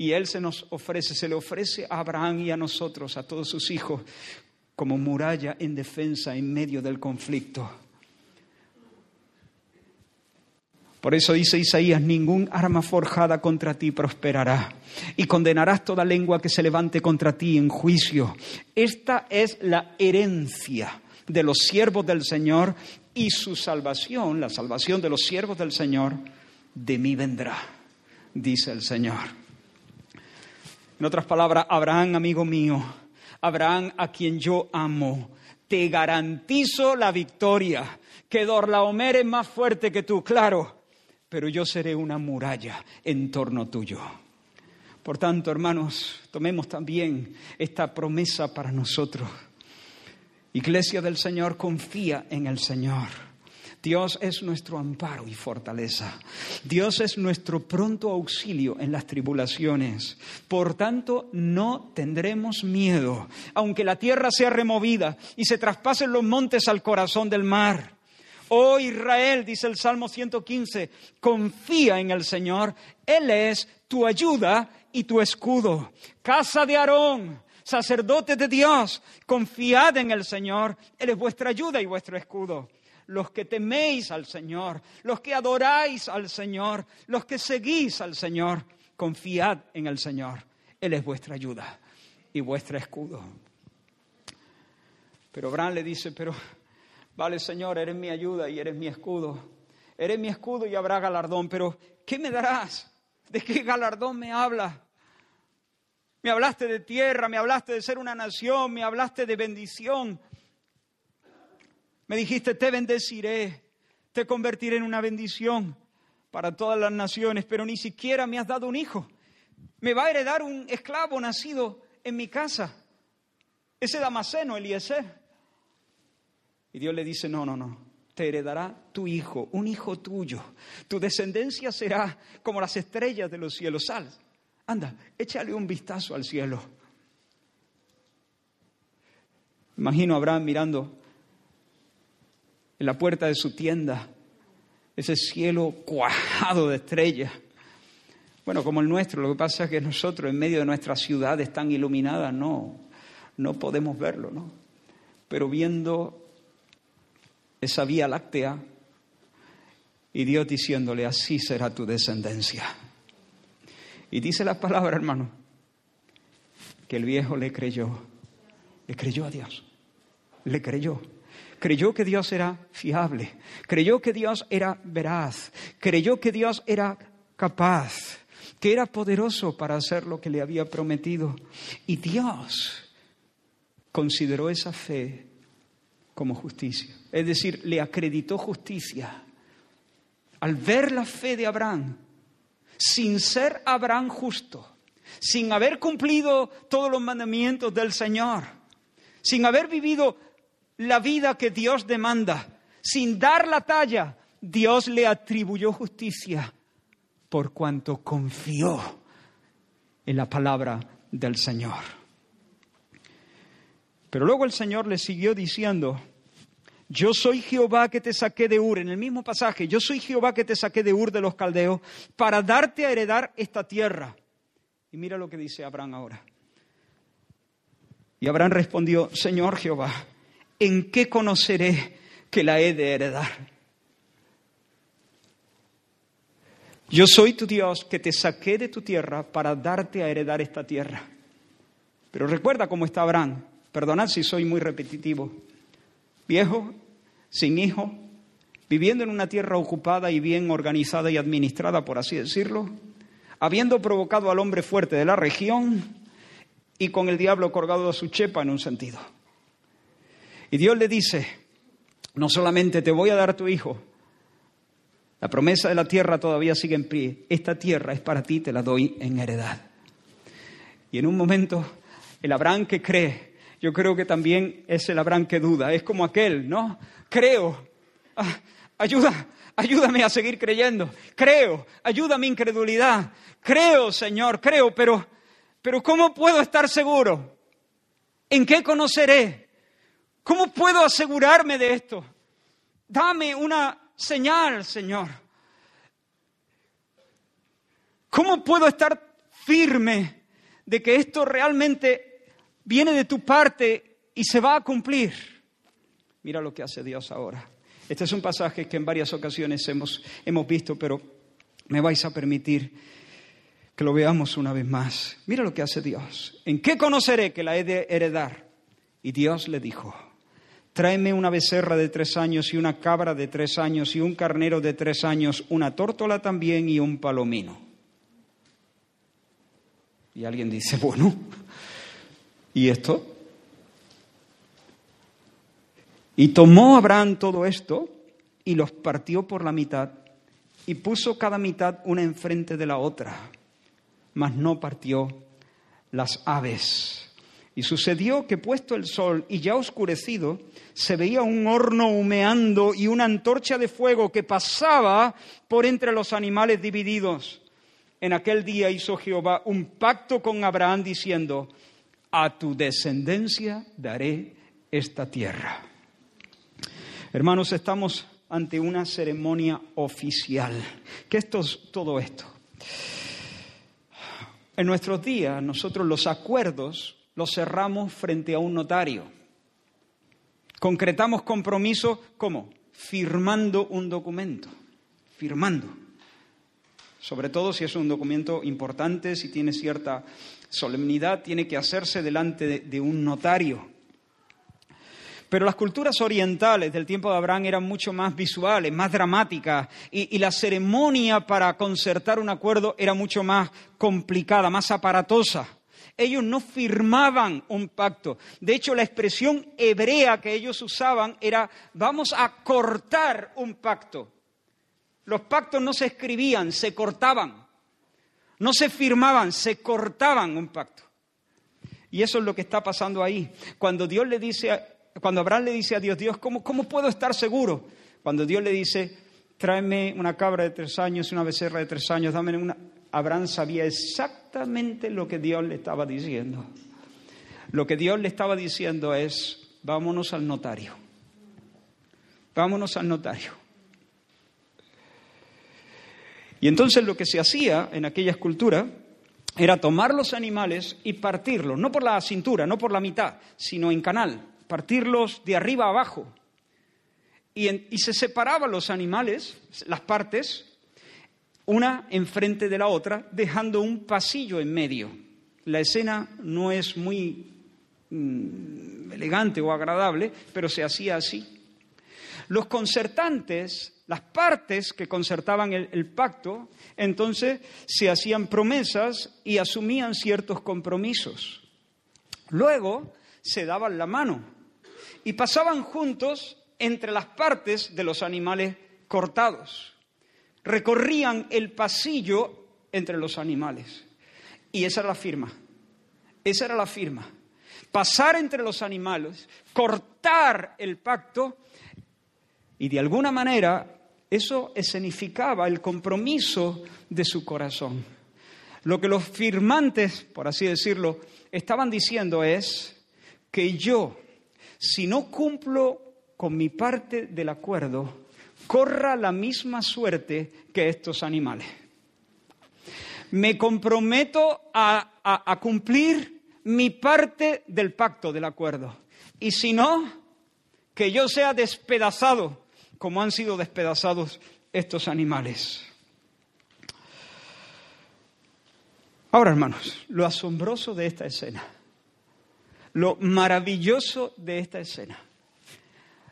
Y Él se nos ofrece, se le ofrece a Abraham y a nosotros, a todos sus hijos, como muralla en defensa en medio del conflicto. Por eso dice Isaías, ningún arma forjada contra ti prosperará y condenarás toda lengua que se levante contra ti en juicio. Esta es la herencia de los siervos del Señor y su salvación, la salvación de los siervos del Señor, de mí vendrá, dice el Señor. En otras palabras, Abraham, amigo mío, Abraham a quien yo amo, te garantizo la victoria. Que Dorlaomer es más fuerte que tú, claro, pero yo seré una muralla en torno tuyo. Por tanto, hermanos, tomemos también esta promesa para nosotros. Iglesia del Señor, confía en el Señor. Dios es nuestro amparo y fortaleza. Dios es nuestro pronto auxilio en las tribulaciones. Por tanto, no tendremos miedo, aunque la tierra sea removida y se traspasen los montes al corazón del mar. Oh Israel, dice el Salmo 115, confía en el Señor. Él es tu ayuda y tu escudo. Casa de Aarón, sacerdotes de Dios, confiad en el Señor, Él es vuestra ayuda y vuestro escudo. Los que teméis al Señor, los que adoráis al Señor, los que seguís al Señor, confiad en el Señor, Él es vuestra ayuda y vuestro escudo. Pero Abraham le dice, pero vale Señor, eres mi ayuda y eres mi escudo. Eres mi escudo y habrá galardón, pero ¿qué me darás? ¿De qué galardón me hablas? Me hablaste de tierra, me hablaste de ser una nación, me hablaste de bendición. Me dijiste, te bendeciré, te convertiré en una bendición para todas las naciones, pero ni siquiera me has dado un hijo. Me va a heredar un esclavo nacido en mi casa, ese Damaseno, Eliezer. Y Dios le dice, no, no, no, te heredará tu hijo, un hijo tuyo. Tu descendencia será como las estrellas de los cielos. Sal, anda, échale un vistazo al cielo. Imagino a Abraham mirando en la puerta de su tienda ese cielo cuajado de estrellas. Bueno, como el nuestro, lo que pasa es que nosotros en medio de nuestras ciudades tan iluminadas no, no podemos verlo, ¿no? Pero viendo esa vía láctea y Dios diciéndole, así será tu descendencia. Y dice la palabra, hermano, que el viejo le creyó, le creyó a Dios, le creyó. Creyó que Dios era fiable, creyó que Dios era veraz, creyó que Dios era capaz, que era poderoso para hacer lo que le había prometido. Y Dios consideró esa fe como justicia. Es decir, le acreditó justicia. Al ver la fe de Abraham, sin ser Abraham justo, sin haber cumplido todos los mandamientos del Señor, sin haber vivido la vida que Dios demanda, sin dar la talla, Dios le atribuyó justicia por cuanto confió en la palabra del Señor. Pero luego el Señor le siguió diciendo, yo soy Jehová que te saqué de Ur, en el mismo pasaje, yo soy Jehová que te saqué de Ur de los caldeos para darte a heredar esta tierra. Y mira lo que dice Abraham ahora. Y Abraham respondió, Señor Jehová, ¿en qué conoceré que la he de heredar? Yo soy tu Dios que te saqué de tu tierra para darte a heredar esta tierra. Pero recuerda cómo está Abraham. Perdonad si soy muy repetitivo viejo, sin hijo, viviendo en una tierra ocupada y bien organizada y administrada, por así decirlo, habiendo provocado al hombre fuerte de la región y con el diablo colgado a su chepa en un sentido. Y Dios le dice, no solamente te voy a dar tu hijo, la promesa de la tierra todavía sigue en pie, esta tierra es para ti, te la doy en heredad. Y en un momento, el Abraham que cree, yo creo que también es el Abraham que duda. Es como aquel, ¿no? Creo. Ah, ayuda, ayúdame a seguir creyendo. Creo, ayuda a mi incredulidad. Creo, Señor, creo, pero, pero ¿cómo puedo estar seguro? ¿En qué conoceré? ¿Cómo puedo asegurarme de esto? Dame una señal, Señor. ¿Cómo puedo estar firme de que esto realmente viene de tu parte y se va a cumplir. Mira lo que hace Dios ahora. Este es un pasaje que en varias ocasiones hemos, hemos visto, pero me vais a permitir que lo veamos una vez más. Mira lo que hace Dios. ¿En qué conoceré que la he de heredar? Y Dios le dijo, tráeme una becerra de tres años y una cabra de tres años y un carnero de tres años, una tórtola también y un palomino. Y alguien dice, bueno, ¿Y esto? Y tomó Abraham todo esto y los partió por la mitad y puso cada mitad una enfrente de la otra, mas no partió las aves. Y sucedió que puesto el sol y ya oscurecido, se veía un horno humeando y una antorcha de fuego que pasaba por entre los animales divididos. En aquel día hizo Jehová un pacto con Abraham diciendo, a tu descendencia daré esta tierra. Hermanos, estamos ante una ceremonia oficial. ¿Qué es todo esto? En nuestros días, nosotros los acuerdos los cerramos frente a un notario. Concretamos compromiso, ¿cómo? Firmando un documento, firmando. Sobre todo si es un documento importante, si tiene cierta solemnidad, tiene que hacerse delante de, de un notario. Pero las culturas orientales del tiempo de Abraham eran mucho más visuales, más dramáticas, y, y, la ceremonia para concertar un acuerdo era mucho más complicada, más aparatosa. Ellos no firmaban un pacto. De hecho, la expresión hebrea que ellos usaban era vamos a cortar un pacto. Los pactos no se escribían, se cortaban. No se firmaban, se cortaban un pacto. Y eso es lo que está pasando ahí. Cuando Dios le dice cuando Abraham le dice a Dios, Dios, ¿cómo, ¿cómo puedo estar seguro? Cuando Dios le dice, tráeme una cabra de tres años, una becerra de tres años, dame una... Abraham sabía exactamente lo que Dios le estaba diciendo. Lo que Dios le estaba diciendo es, vámonos al notario. Vámonos al notario. Y entonces lo que se hacía en aquella escultura era tomar los animales y partirlos, no por la cintura, no por la mitad, sino en canal, partirlos de arriba a abajo. Y, se separaban los animales, las partes, una enfrente de la otra, dejando un pasillo en medio. La escena no es muy mm, elegante o agradable, pero se hacía así. Los concertantes, las partes que concertaban el, el pacto, entonces se hacían promesas y asumían ciertos compromisos. Luego se daban la mano y pasaban juntos entre las partes de los animales cortados. Recorrían el pasillo entre los animales. Y esa era la firma. Esa era la firma. Pasar entre los animales, cortar el pacto y de alguna manera eso escenificaba el compromiso de su corazón. Lo que los firmantes, por así decirlo, estaban diciendo es que yo si no cumplo con mi parte del acuerdo, corra la misma suerte que estos animales. Me comprometo a, a, cumplir mi parte del pacto, del acuerdo. Y si no, que yo sea despedazado como han sido despedazados estos animales. Ahora, hermanos, lo asombroso de esta escena lo maravilloso de esta escena,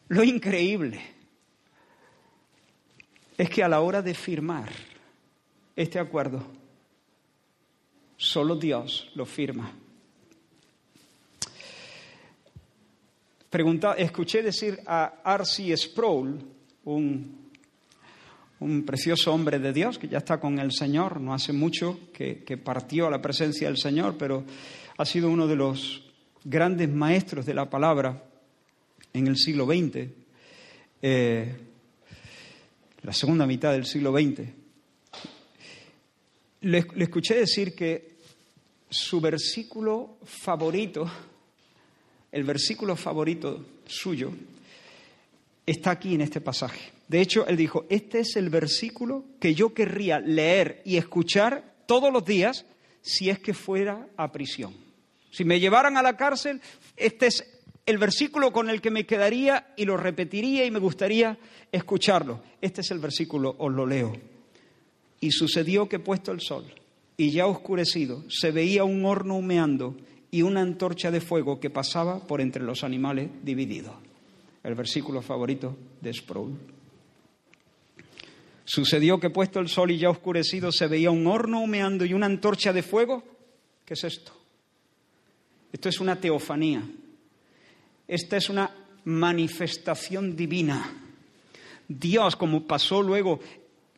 lo increíble, es que a la hora de firmar este acuerdo, solo Dios lo firma. Escuché decir a R.C. Sproul, un, un, precioso hombre de Dios que ya está con el Señor, no hace mucho que, partió a la presencia del Señor, pero ha sido uno de los grandes maestros de la palabra en el siglo XX, la segunda mitad del siglo XX. Le, escuché decir que su versículo favorito, el versículo favorito suyo, está aquí en este pasaje. De hecho, él dijo, este es el versículo que yo querría leer y escuchar todos los días si es que fuera a prisión. Si me llevaran a la cárcel, este es el versículo con el que me quedaría y lo repetiría y me gustaría escucharlo. Este es el versículo, os lo leo. Y sucedió que puesto el sol y ya oscurecido, se veía un horno humeando y una antorcha de fuego que pasaba por entre los animales divididos. El versículo favorito de Sproul. Sucedió que puesto el sol y ya oscurecido se veía un horno humeando y una antorcha de fuego. ¿Qué es esto? Esto es una teofanía. Esta es una manifestación divina. Dios, como pasó luego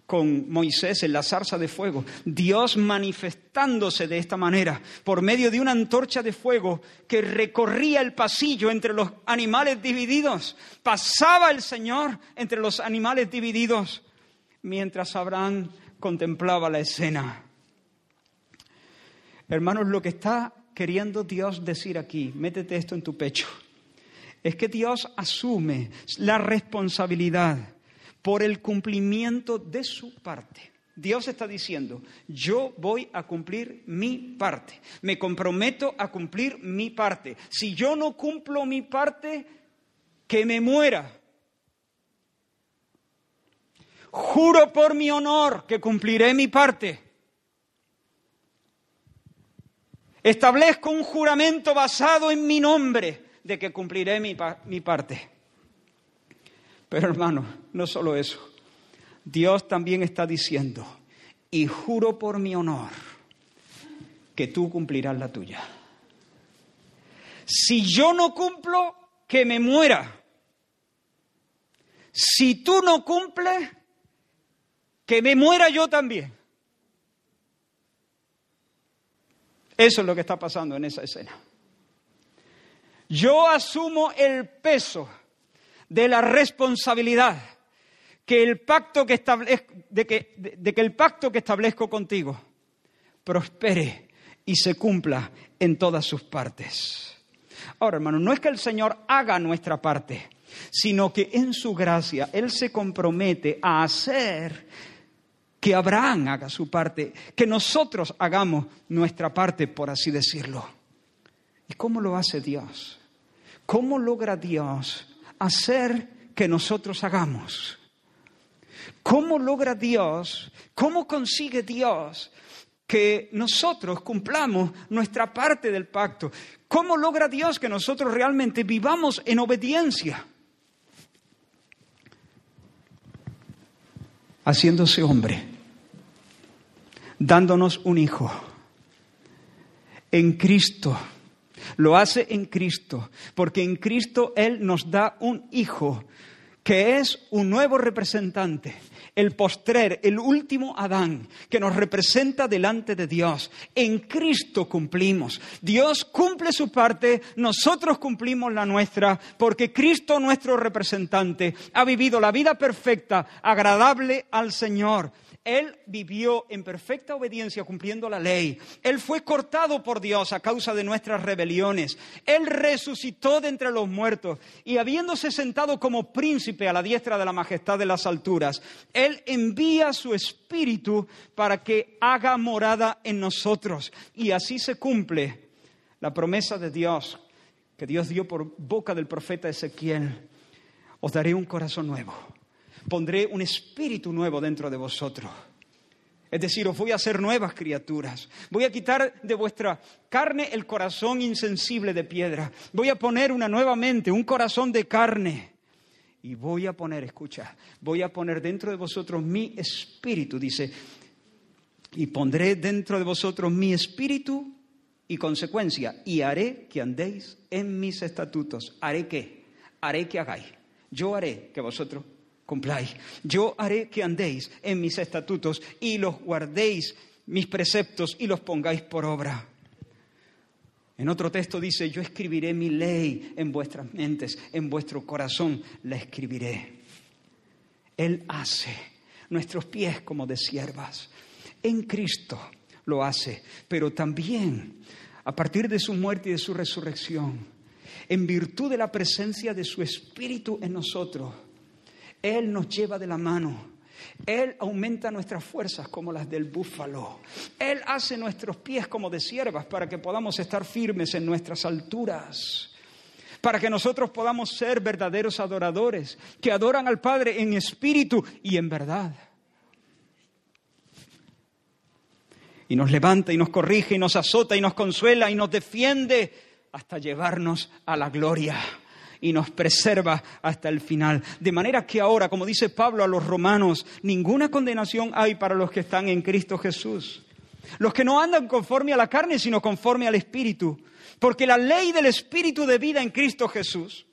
con Moisés en la zarza de fuego, Dios manifestándose de esta manera por medio de una antorcha de fuego que recorría el pasillo entre los animales divididos. Pasaba el Señor entre los animales divididos mientras Abraham contemplaba la escena. Hermanos, lo que está queriendo Dios decir aquí, métete esto en tu pecho, es que Dios asume la responsabilidad por el cumplimiento de su parte, Dios está diciendo, yo voy a cumplir mi parte, me comprometo a cumplir mi parte. Si yo no cumplo mi parte, que me muera. Juro por mi honor que cumpliré mi parte. Establezco un juramento basado en mi nombre de que cumpliré mi, mi parte. Pero hermano, no solo eso. Dios también está diciendo, y juro por mi honor que tú cumplirás la tuya. Si yo no cumplo, que me muera. Si tú no cumples, que me muera yo también. Eso es lo que está pasando en esa escena. Yo asumo el peso de la responsabilidad que el pacto que de, que, de que el pacto que establezco contigo prospere y se cumpla en todas sus partes. Ahora, hermano, no es que el Señor haga nuestra parte, sino que en su gracia Él se compromete a hacer que Abraham haga su parte, que nosotros hagamos nuestra parte, por así decirlo. ¿Y cómo lo hace Dios? ¿Cómo logra Dios hacer que nosotros hagamos? ¿Cómo logra Dios, cómo consigue Dios que nosotros cumplamos nuestra parte del pacto? ¿Cómo logra Dios que nosotros realmente vivamos en obediencia? Haciéndose hombre, dándonos un hijo en Cristo. Lo hace en Cristo, porque en Cristo Él nos da un hijo que es un nuevo representante, el postrer, el último Adán, que nos representa delante de Dios. En Cristo cumplimos. Dios cumple su parte, nosotros cumplimos la nuestra, porque Cristo, nuestro representante, ha vivido la vida perfecta, agradable al Señor. Él vivió en perfecta obediencia cumpliendo la ley. Él fue cortado por Dios a causa de nuestras rebeliones. Él resucitó de entre los muertos y habiéndose sentado como príncipe a la diestra de la majestad de las alturas, Él envía su espíritu para que haga morada en nosotros. Y así se cumple la promesa de Dios que Dios dio por boca del profeta Ezequiel. Os daré un corazón nuevo pondré un espíritu nuevo dentro de vosotros. Es decir, os voy a hacer nuevas criaturas. Voy a quitar de vuestra carne el corazón insensible de piedra. Voy a poner una nueva mente, un corazón de carne. Y voy a poner, escucha, voy a poner dentro de vosotros mi espíritu, dice, y pondré dentro de vosotros mi espíritu y consecuencia, y haré que andéis en mis estatutos. ¿Haré qué? Haré que hagáis. Yo haré que vosotros cumpláis. Yo haré que andéis en mis estatutos y los guardéis mis preceptos y los pongáis por obra. En otro texto dice, yo escribiré mi ley en vuestras mentes, en vuestro corazón la escribiré. Él hace nuestros pies como de siervas. En Cristo lo hace, pero también a partir de su muerte y de su resurrección, en virtud de la presencia de su Espíritu en nosotros, él nos lleva de la mano. Él aumenta nuestras fuerzas como las del búfalo. Él hace nuestros pies como de siervas para que podamos estar firmes en nuestras alturas. Para que nosotros podamos ser verdaderos adoradores, que adoran al Padre en espíritu y en verdad. Y nos levanta y nos corrige y nos azota y nos consuela y nos defiende hasta llevarnos a la gloria y nos preserva hasta el final. De manera que ahora, como dice Pablo a los romanos, ninguna condenación hay para los que están en Cristo Jesús. Los que no andan conforme a la carne, sino conforme al Espíritu. Porque la ley del Espíritu de vida en Cristo Jesús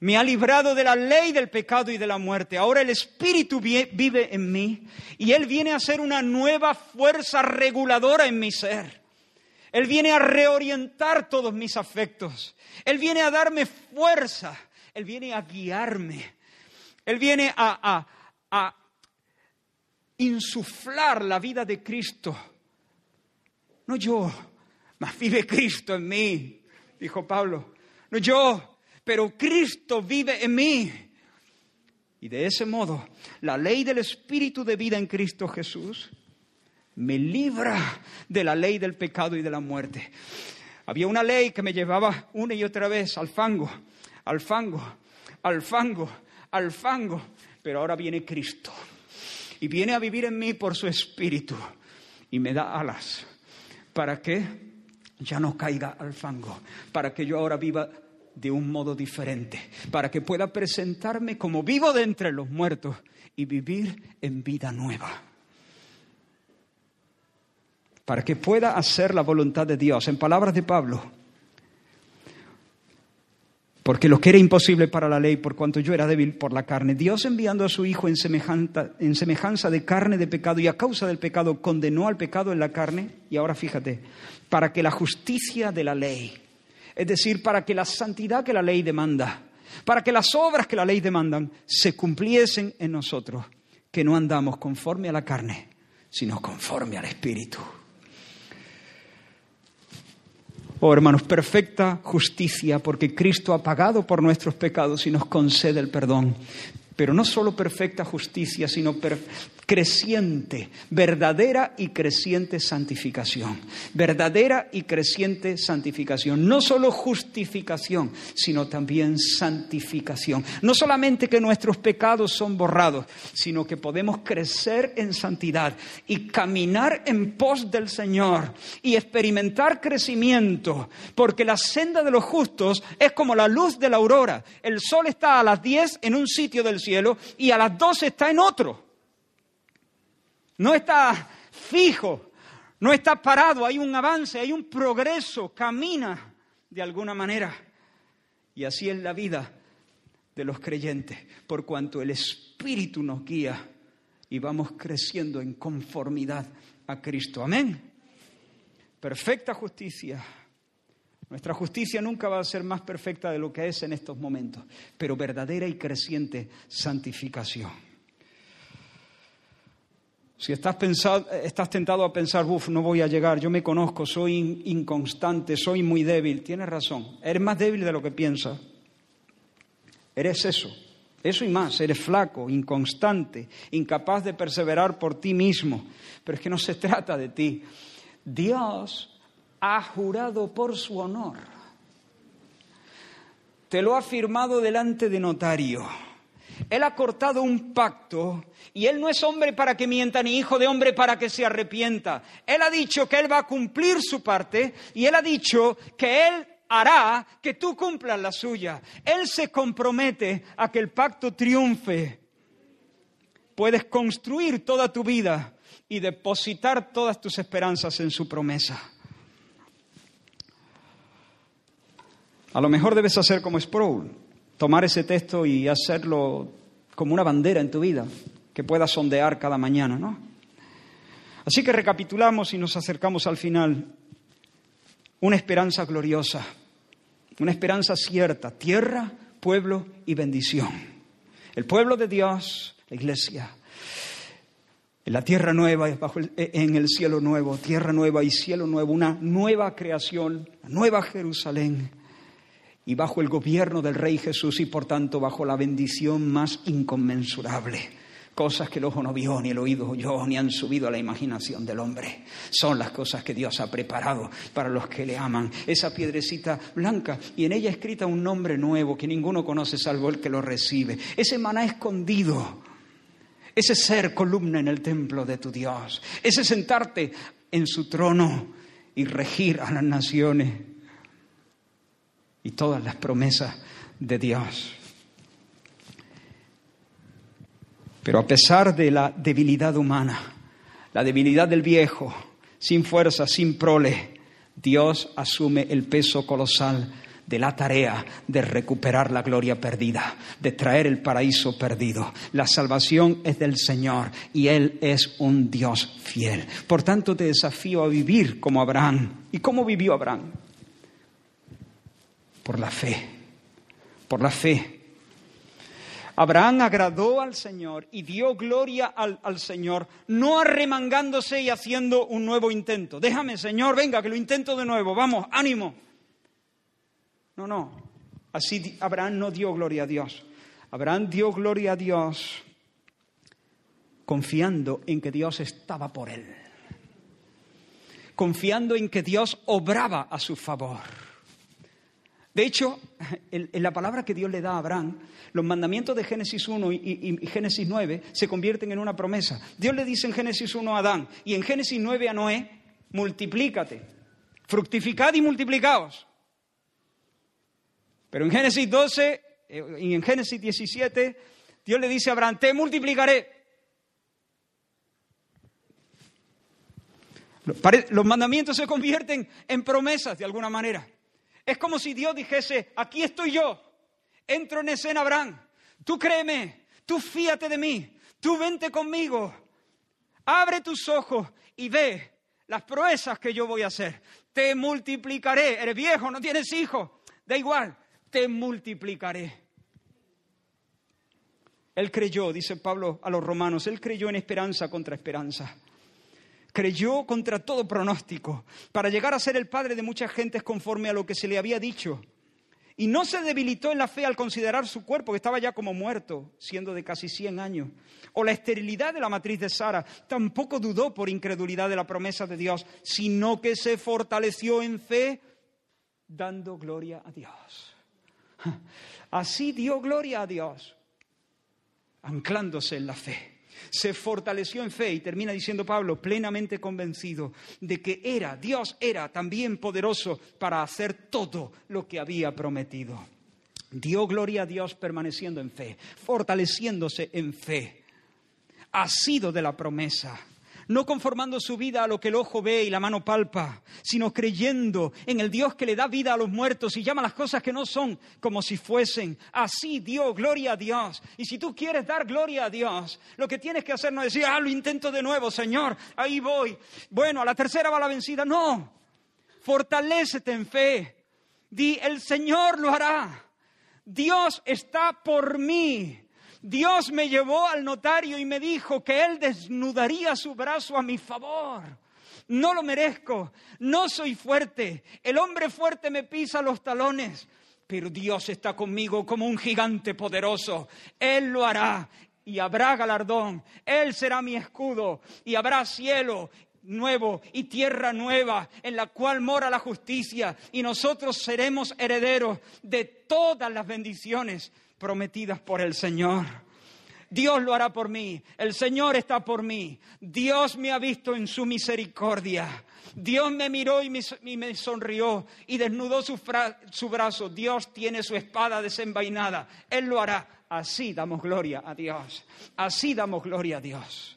me ha librado de la ley del pecado y de la muerte. Ahora el Espíritu vive en mí y Él viene a ser una nueva fuerza reguladora en mi ser. Él viene a reorientar todos mis afectos. Él viene a darme fuerza. Él viene a guiarme. Él viene a, a insuflar la vida de Cristo. No yo, mas vive Cristo en mí, dijo Pablo. No yo, pero Cristo vive en mí. Y de ese modo, la ley del Espíritu de vida en Cristo Jesús me libra de la ley del pecado y de la muerte. Había una ley que me llevaba una y otra vez al fango, al fango, al fango, al fango. Pero ahora viene Cristo y viene a vivir en mí por su Espíritu y me da alas para que ya no caiga al fango, para que yo ahora viva de un modo diferente, para que pueda presentarme como vivo de entre los muertos y vivir en vida nueva. Para que pueda hacer la voluntad de Dios. En palabras de Pablo, porque lo que era imposible para la ley, por cuanto yo era débil por la carne, Dios enviando a su Hijo en semejanza, en semejanza, de carne de pecado y a causa del pecado condenó al pecado en la carne, y ahora fíjate, para que la justicia de la ley, es decir, para que la santidad que la ley demanda, para que las obras que la ley demandan se cumpliesen en nosotros, que no andamos conforme a la carne, sino conforme al Espíritu. Oh hermanos, perfecta justicia, porque Cristo ha pagado por nuestros pecados y nos concede el perdón. Pero no solo perfecta justicia, sino creciente, verdadera y creciente santificación. Verdadera y creciente santificación. No solo justificación, sino también santificación. No solamente que nuestros pecados son borrados, sino que podemos crecer en santidad y caminar en pos del Señor y experimentar crecimiento, porque la senda de los justos es como la luz de la aurora. El sol está a las 10 en un sitio del cielo y a las 12 está en otro. No está fijo, no está parado, hay un avance, hay un progreso, camina de alguna manera. Y así es la vida de los creyentes, por cuanto el Espíritu nos guía y vamos creciendo en conformidad a Cristo. Amén. Perfecta justicia. Nuestra justicia nunca va a ser más perfecta de lo que es en estos momentos, pero verdadera y creciente santificación. Si estás, estás tentado a pensar, uff, no voy a llegar, yo me conozco, soy inconstante, soy muy débil, tienes razón, eres más débil de lo que piensas. Eres eso, eso y más, eres flaco, inconstante, incapaz de perseverar por ti mismo. Pero es que no se trata de ti. Dios ha jurado por su honor. Te lo ha firmado delante de notario él ha cortado un pacto y Él no es hombre para que mienta ni hijo de hombre para que se arrepienta. Él ha dicho que Él va a cumplir su parte y Él ha dicho que Él hará que tú cumplas la suya. Él se compromete a que el pacto triunfe. Puedes construir toda tu vida y depositar todas tus esperanzas en su promesa. A lo mejor debes hacer como Sproul tomar ese texto y hacerlo como una bandera en tu vida que puedas sondear cada mañana, ¿no? Así que recapitulamos y nos acercamos al final. Una esperanza gloriosa, una esperanza cierta, tierra, pueblo y bendición. El pueblo de Dios, la iglesia, en la tierra nueva, bajo en el cielo nuevo, tierra nueva y cielo nuevo, una nueva creación, nueva Jerusalén y bajo el gobierno del Rey Jesús y por tanto bajo la bendición más inconmensurable. Cosas que el ojo no vio, ni el oído oyó, ni han subido a la imaginación del hombre. Son las cosas que Dios ha preparado para los que le aman. Esa piedrecita blanca y en ella escrita un nombre nuevo que ninguno conoce salvo el que lo recibe. Ese maná escondido. Ese ser columna en el templo de tu Dios. Ese sentarte en su trono y regir a las naciones y todas las promesas de Dios. Pero a pesar de la debilidad humana, la debilidad del viejo, sin fuerza, sin prole, Dios asume el peso colosal de la tarea de recuperar la gloria perdida, de traer el paraíso perdido. La salvación es del Señor y Él es un Dios fiel. Por tanto, te desafío a vivir como Abraham. ¿Y cómo vivió Abraham? Por la fe, por la fe. Abraham agradó al Señor y dio gloria al, al, Señor, no arremangándose y haciendo un nuevo intento. Déjame, Señor, venga, que lo intento de nuevo, vamos, ánimo. No, no, así Abraham no dio gloria a Dios. Abraham dio gloria a Dios confiando en que Dios estaba por él, confiando en que Dios obraba a su favor. De hecho, en, la palabra que Dios le da a Abraham, los mandamientos de Génesis 1 y, y, Génesis 9 se convierten en una promesa. Dios le dice en Génesis 1 a Adán y en Génesis 9 a Noé, multiplícate, fructificad y multiplicaos. Pero en Génesis 12 eh, y en Génesis 17, Dios le dice a Abraham, te multiplicaré. Los mandamientos se convierten en promesas de alguna manera. Es como si Dios dijese, aquí estoy yo, entro en escena Abraham, tú créeme, tú fíate de mí, tú vente conmigo, abre tus ojos y ve las proezas que yo voy a hacer. Te multiplicaré, eres viejo, no tienes hijos, da igual, te multiplicaré. Él creyó, dice Pablo a los romanos, él creyó en esperanza contra esperanza. Creyó contra todo pronóstico para llegar a ser el padre de muchas gentes conforme a lo que se le había dicho. Y no se debilitó en la fe al considerar su cuerpo, que estaba ya como muerto, siendo de casi 100 años. O la esterilidad de la matriz de Sara. Tampoco dudó por incredulidad de la promesa de Dios, sino que se fortaleció en fe, dando gloria a Dios. Así dio gloria a Dios, anclándose en la fe. Se fortaleció en fe y termina diciendo Pablo, plenamente convencido de que era, Dios era también poderoso para hacer todo lo que había prometido. Dio gloria a Dios permaneciendo en fe, fortaleciéndose en fe. Ha sido de la promesa no conformando su vida a lo que el ojo ve y la mano palpa, sino creyendo en el Dios que le da vida a los muertos y llama las cosas que no son como si fuesen. Así dio gloria a Dios. Y si tú quieres dar gloria a Dios, lo que tienes que hacer no es decir, ah, lo intento de nuevo, Señor, ahí voy. Bueno, a la tercera va la vencida. No, fortalécete en fe. Di, el Señor lo hará. Dios está por mí. Dios me llevó al notario y me dijo que Él desnudaría su brazo a mi favor. No lo merezco, no soy fuerte, el hombre fuerte me pisa los talones, pero Dios está conmigo como un gigante poderoso. Él lo hará y habrá galardón, Él será mi escudo y habrá cielo nuevo y tierra nueva en la cual mora la justicia y nosotros seremos herederos de todas las bendiciones prometidas por el Señor. Dios lo hará por mí, el Señor está por mí, Dios me ha visto en su misericordia, Dios me miró y me, sonrió y desnudó su, brazo, Dios tiene su espada desenvainada, Él lo hará. Así damos gloria a Dios, así damos gloria a Dios.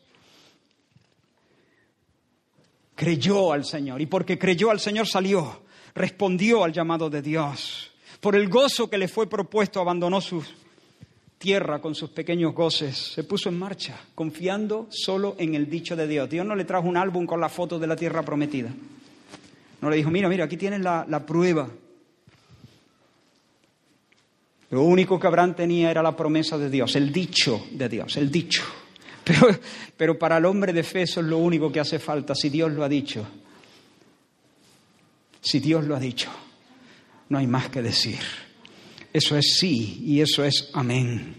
Creyó al Señor. Y porque creyó al Señor salió, respondió al llamado de Dios por el gozo que le fue propuesto, abandonó su tierra con sus pequeños goces, se puso en marcha, confiando solo en el dicho de Dios. Dios no le trajo un álbum con la foto de la tierra prometida. No le dijo, mira, mira, aquí tienes la, la prueba. Lo único que Abraham tenía era la promesa de Dios, el dicho de Dios, el dicho. Pero, pero para el hombre de fe eso es lo único que hace falta, si Dios lo ha dicho. Si Dios lo ha dicho no hay más que decir. Eso es sí y eso es amén.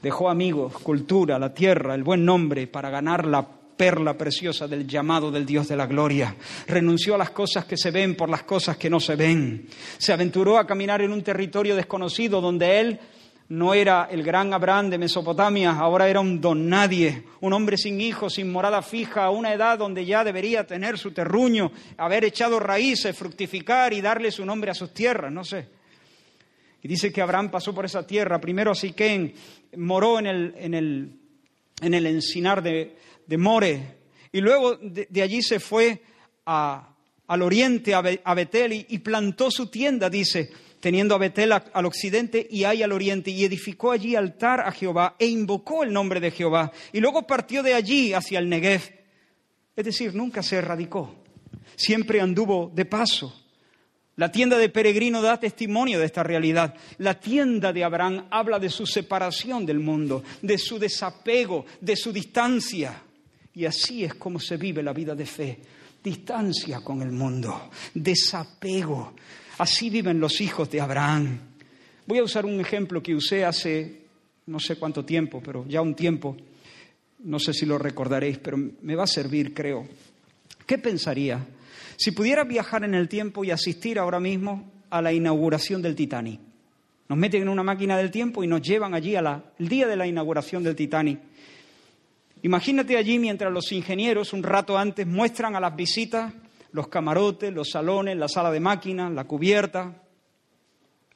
Dejó amigos, cultura, la tierra, el buen nombre para ganar la perla preciosa del llamado del Dios de la gloria. Renunció a las cosas que se ven por las cosas que no se ven. Se aventuró a caminar en un territorio desconocido donde él no era el gran Abraham de Mesopotamia, ahora era un don nadie, un hombre sin hijos, sin morada fija, a una edad donde ya debería tener su terruño, haber echado raíces, fructificar y darle su nombre a sus tierras, no sé. Y dice que Abraham pasó por esa tierra, primero a Siquén, moró en el, en el, en el encinar de, More, y luego de, allí se fue al oriente, a, Betel, y plantó su tienda, dice teniendo a Betel al occidente y Ai al oriente, y edificó allí altar a Jehová e invocó el nombre de Jehová. Y luego partió de allí hacia el Negev. Es decir, nunca se erradicó, siempre anduvo de paso. La tienda de peregrino da testimonio de esta realidad. La tienda de Abraham habla de su separación del mundo, de su desapego, de su distancia. Y así es como se vive la vida de fe. Distancia con el mundo, desapego, Así viven los hijos de Abraham. Voy a usar un ejemplo que usé hace no sé cuánto tiempo, pero ya un tiempo, no sé si lo recordaréis, pero me va a servir, creo. ¿Qué pensaría si pudiera viajar en el tiempo y asistir ahora mismo a la inauguración del Titanic? Nos meten en una máquina del tiempo y nos llevan allí al día de la inauguración del Titanic. Imagínate allí mientras los ingenieros, un rato antes, muestran a las visitas los camarotes, los salones, la sala de máquinas, la cubierta.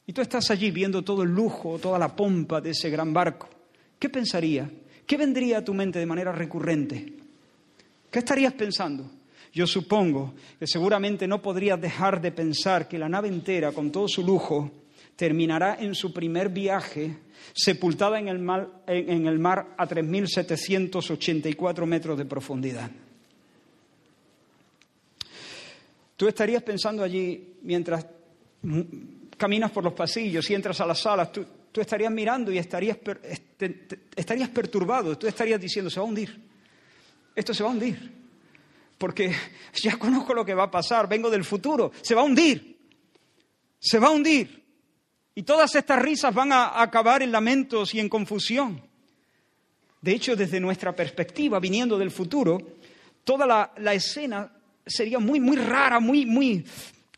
Y tú estás allí viendo todo el lujo, toda la pompa de ese gran barco. ¿Qué pensarías? ¿Qué vendría a tu mente de manera recurrente? ¿Qué estarías pensando? Yo supongo que seguramente no podrías dejar de pensar que la nave entera, con todo su lujo, terminará en su primer viaje sepultada en el mar, en el mar a 3.784 metros de profundidad. Tú estarías pensando allí mientras caminas por los pasillos y entras a las salas, tú, estarías mirando y estarías, estarías perturbado, tú estarías diciendo, se va a hundir, esto se va a hundir, porque ya conozco lo que va a pasar, vengo del futuro, se va a hundir, se va a hundir. Y todas estas risas van a acabar en lamentos y en confusión. De hecho, desde nuestra perspectiva, viniendo del futuro, toda la, escena sería muy, muy rara, muy, muy,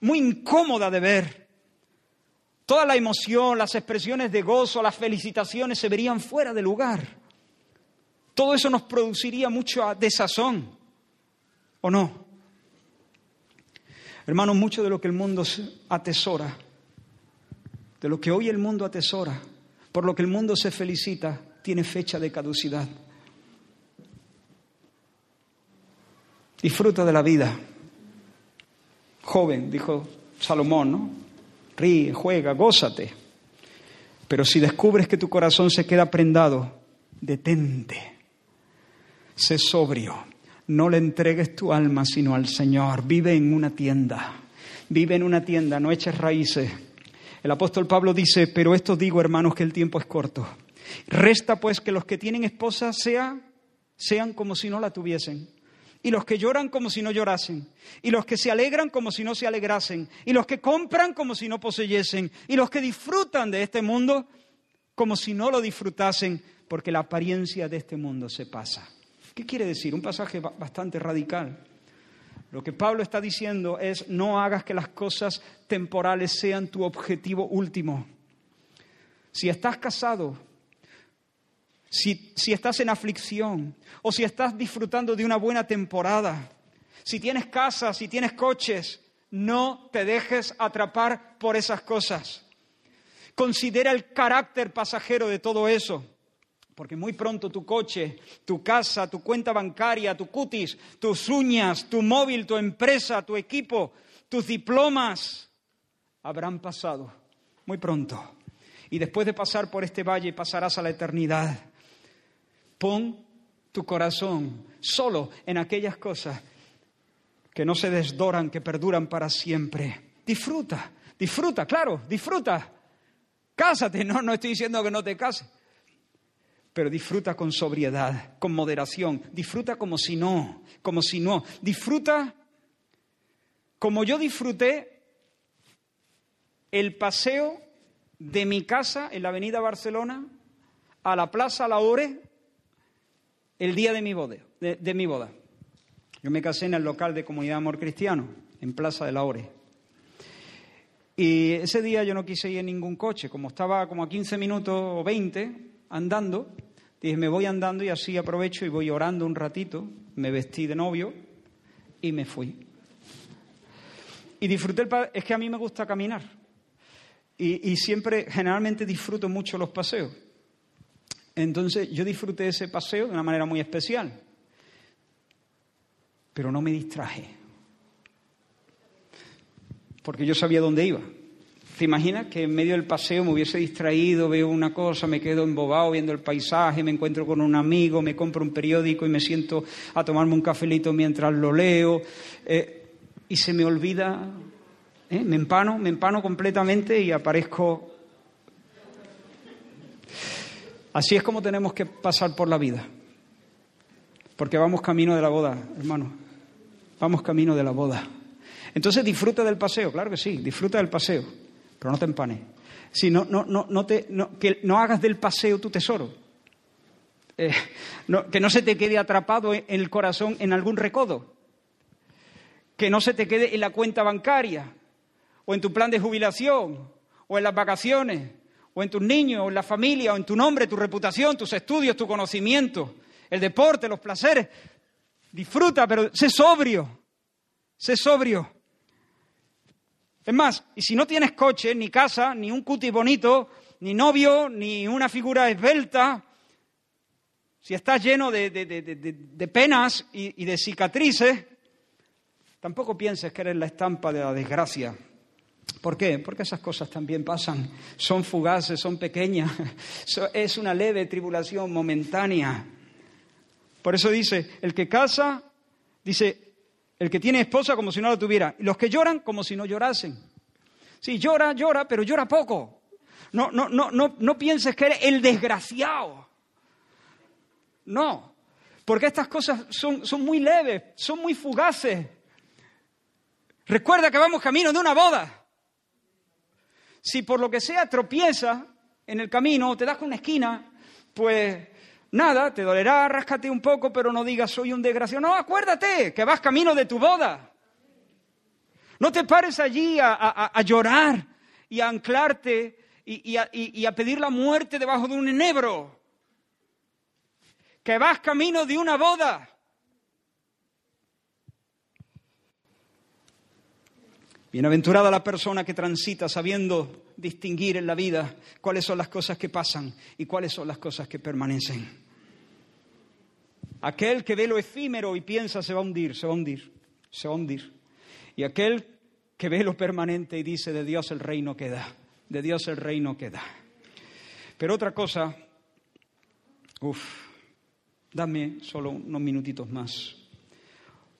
muy incómoda de ver. Toda la emoción, las expresiones de gozo, las felicitaciones se verían fuera de lugar. Todo eso nos produciría mucha desazón, ¿o no? Hermanos, mucho de lo que el mundo atesora de lo que hoy el mundo atesora, por lo que el mundo se felicita, tiene fecha de caducidad. Disfruta de la vida. Joven, dijo Salomón, ¿no? Ríe, juega, gózate. Pero si descubres que tu corazón se queda prendado, detente. Sé sobrio. No le entregues tu alma sino al Señor. Vive en una tienda. Vive en una tienda, no eches raíces el apóstol Pablo dice, pero esto digo, hermanos, que el tiempo es corto. Resta pues que los que tienen esposa sean, como si no la tuviesen. Y los que lloran como si no llorasen. Y los que se alegran como si no se alegrasen. Y los que compran como si no poseyesen. Y los que disfrutan de este mundo como si no lo disfrutasen, porque la apariencia de este mundo se pasa. ¿Qué quiere decir? Un pasaje bastante radical. Lo que Pablo está diciendo es, no hagas que las cosas temporales sean tu objetivo último. Si estás casado, si, si, estás en aflicción o si estás disfrutando de una buena temporada, si tienes casa, si tienes coches, no te dejes atrapar por esas cosas. Considera el carácter pasajero de todo eso. Porque muy pronto tu coche, tu casa, tu cuenta bancaria, tu cutis, tus uñas, tu móvil, tu empresa, tu equipo, tus diplomas habrán pasado. Muy pronto. Y después de pasar por este valle pasarás a la eternidad. Pon tu corazón solo en aquellas cosas que no se desdoran, que perduran para siempre. Disfruta, disfruta, claro, disfruta. Cásate, no, no estoy diciendo que no te cases pero disfruta con sobriedad, con moderación, disfruta como si no, como si no, disfruta como yo disfruté el paseo de mi casa en la avenida Barcelona a la Plaza La el día de mi, boda, de, mi boda. Yo me casé en el local de Comunidad Amor Cristiano, en Plaza de la Ore. Y ese día yo no quise ir en ningún coche, como estaba como a 15 minutos o 20, andando, dije, me voy andando y así aprovecho y voy orando un ratito, me vestí de novio y me fui. Y disfruté, el es que a mí me gusta caminar y, y siempre, generalmente disfruto mucho los paseos. Entonces yo disfruté ese paseo de una manera muy especial, pero no me distraje, porque yo sabía dónde iba. ¿Te imaginas que en medio del paseo me hubiese distraído, veo una cosa, me quedo embobado viendo el paisaje, me encuentro con un amigo, me compro un periódico y me siento a tomarme un cafelito mientras lo leo eh, y se me olvida, ¿eh? me empano, me empano completamente y aparezco... Así es como tenemos que pasar por la vida, porque vamos camino de la boda, hermano, vamos camino de la boda. Entonces disfruta del paseo, claro que sí, disfruta del paseo pero no te empanes. Si no, no, no, no te, que no hagas del paseo tu tesoro. Eh, que no se te quede atrapado en el corazón en algún recodo. Que no se te quede en la cuenta bancaria, o en tu plan de jubilación, o en las vacaciones, o en tus niños, o en la familia, o en tu nombre, tu reputación, tus estudios, tu conocimiento, el deporte, los placeres. Disfruta, pero sé sobrio. Sé sobrio. Es más, y si no tienes coche, ni casa, ni un cutis bonito, ni novio, ni una figura esbelta, si estás lleno de, penas y, y de cicatrices, tampoco pienses que eres la estampa de la desgracia. ¿Por qué? Porque esas cosas también pasan, son fugaces, son pequeñas, es una leve tribulación momentánea. Por eso dice, el que casa, dice, el que tiene esposa como si no la tuviera, los que lloran como si no llorasen. Sí, llora, llora, pero llora poco. No, no, no, no, no pienses que eres el desgraciado. No, porque estas cosas son, son muy leves, son muy fugaces. Recuerda que vamos camino de una boda. Si por lo que sea tropieza en el camino te das con una esquina, pues nada, te dolerá, ráscate un poco, pero no digas soy un desgraciado. No, acuérdate que vas camino de tu boda. No te pares allí a, llorar y a anclarte y, y, a, pedir la muerte debajo de un enebro. Que vas camino de una boda. Bienaventurada la persona que transita sabiendo distinguir en la vida cuáles son las cosas que pasan y cuáles son las cosas que permanecen. Aquel que ve lo efímero y piensa se va a hundir, se va a hundir, se va a hundir. Y aquel que ve lo permanente y dice de Dios el reino queda, de Dios el reino queda. Pero otra cosa, uff, dame solo unos minutitos más.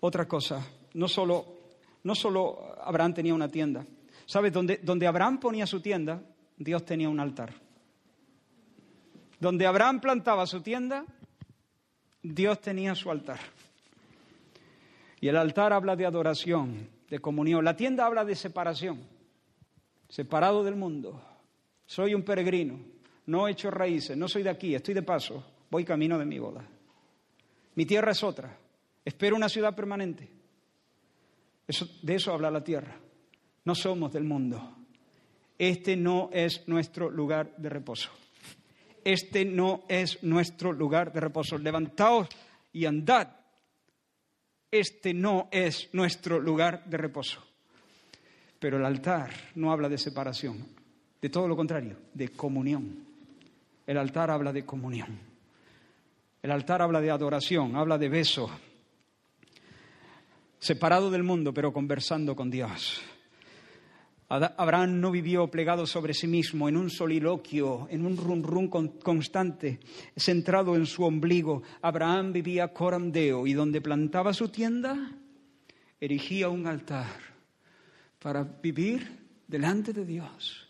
Otra cosa, no solo no solo Abraham tenía una tienda. ¿Sabes? Donde, donde Abraham ponía su tienda, Dios tenía un altar. Donde Abraham plantaba su tienda, Dios tenía su altar. Y el altar habla de adoración, de comunión. La tienda habla de separación, separado del mundo. Soy un peregrino, no he hecho raíces, no soy de aquí, estoy de paso, voy camino de mi boda. Mi tierra es otra, espero una ciudad permanente de eso habla la tierra. No somos del mundo. Este no es nuestro lugar de reposo. Este no es nuestro lugar de reposo. Levantaos y andad. Este no es nuestro lugar de reposo. Pero el altar no habla de separación, de todo lo contrario, de comunión. El altar habla de comunión. El altar habla de adoración, habla de beso, separado del mundo, pero conversando con Dios. Abraham no vivió plegado sobre sí mismo en un soliloquio, en un rum rum constante, centrado en su ombligo. Abraham vivía corandeo y donde plantaba su tienda, erigía un altar para vivir delante de Dios,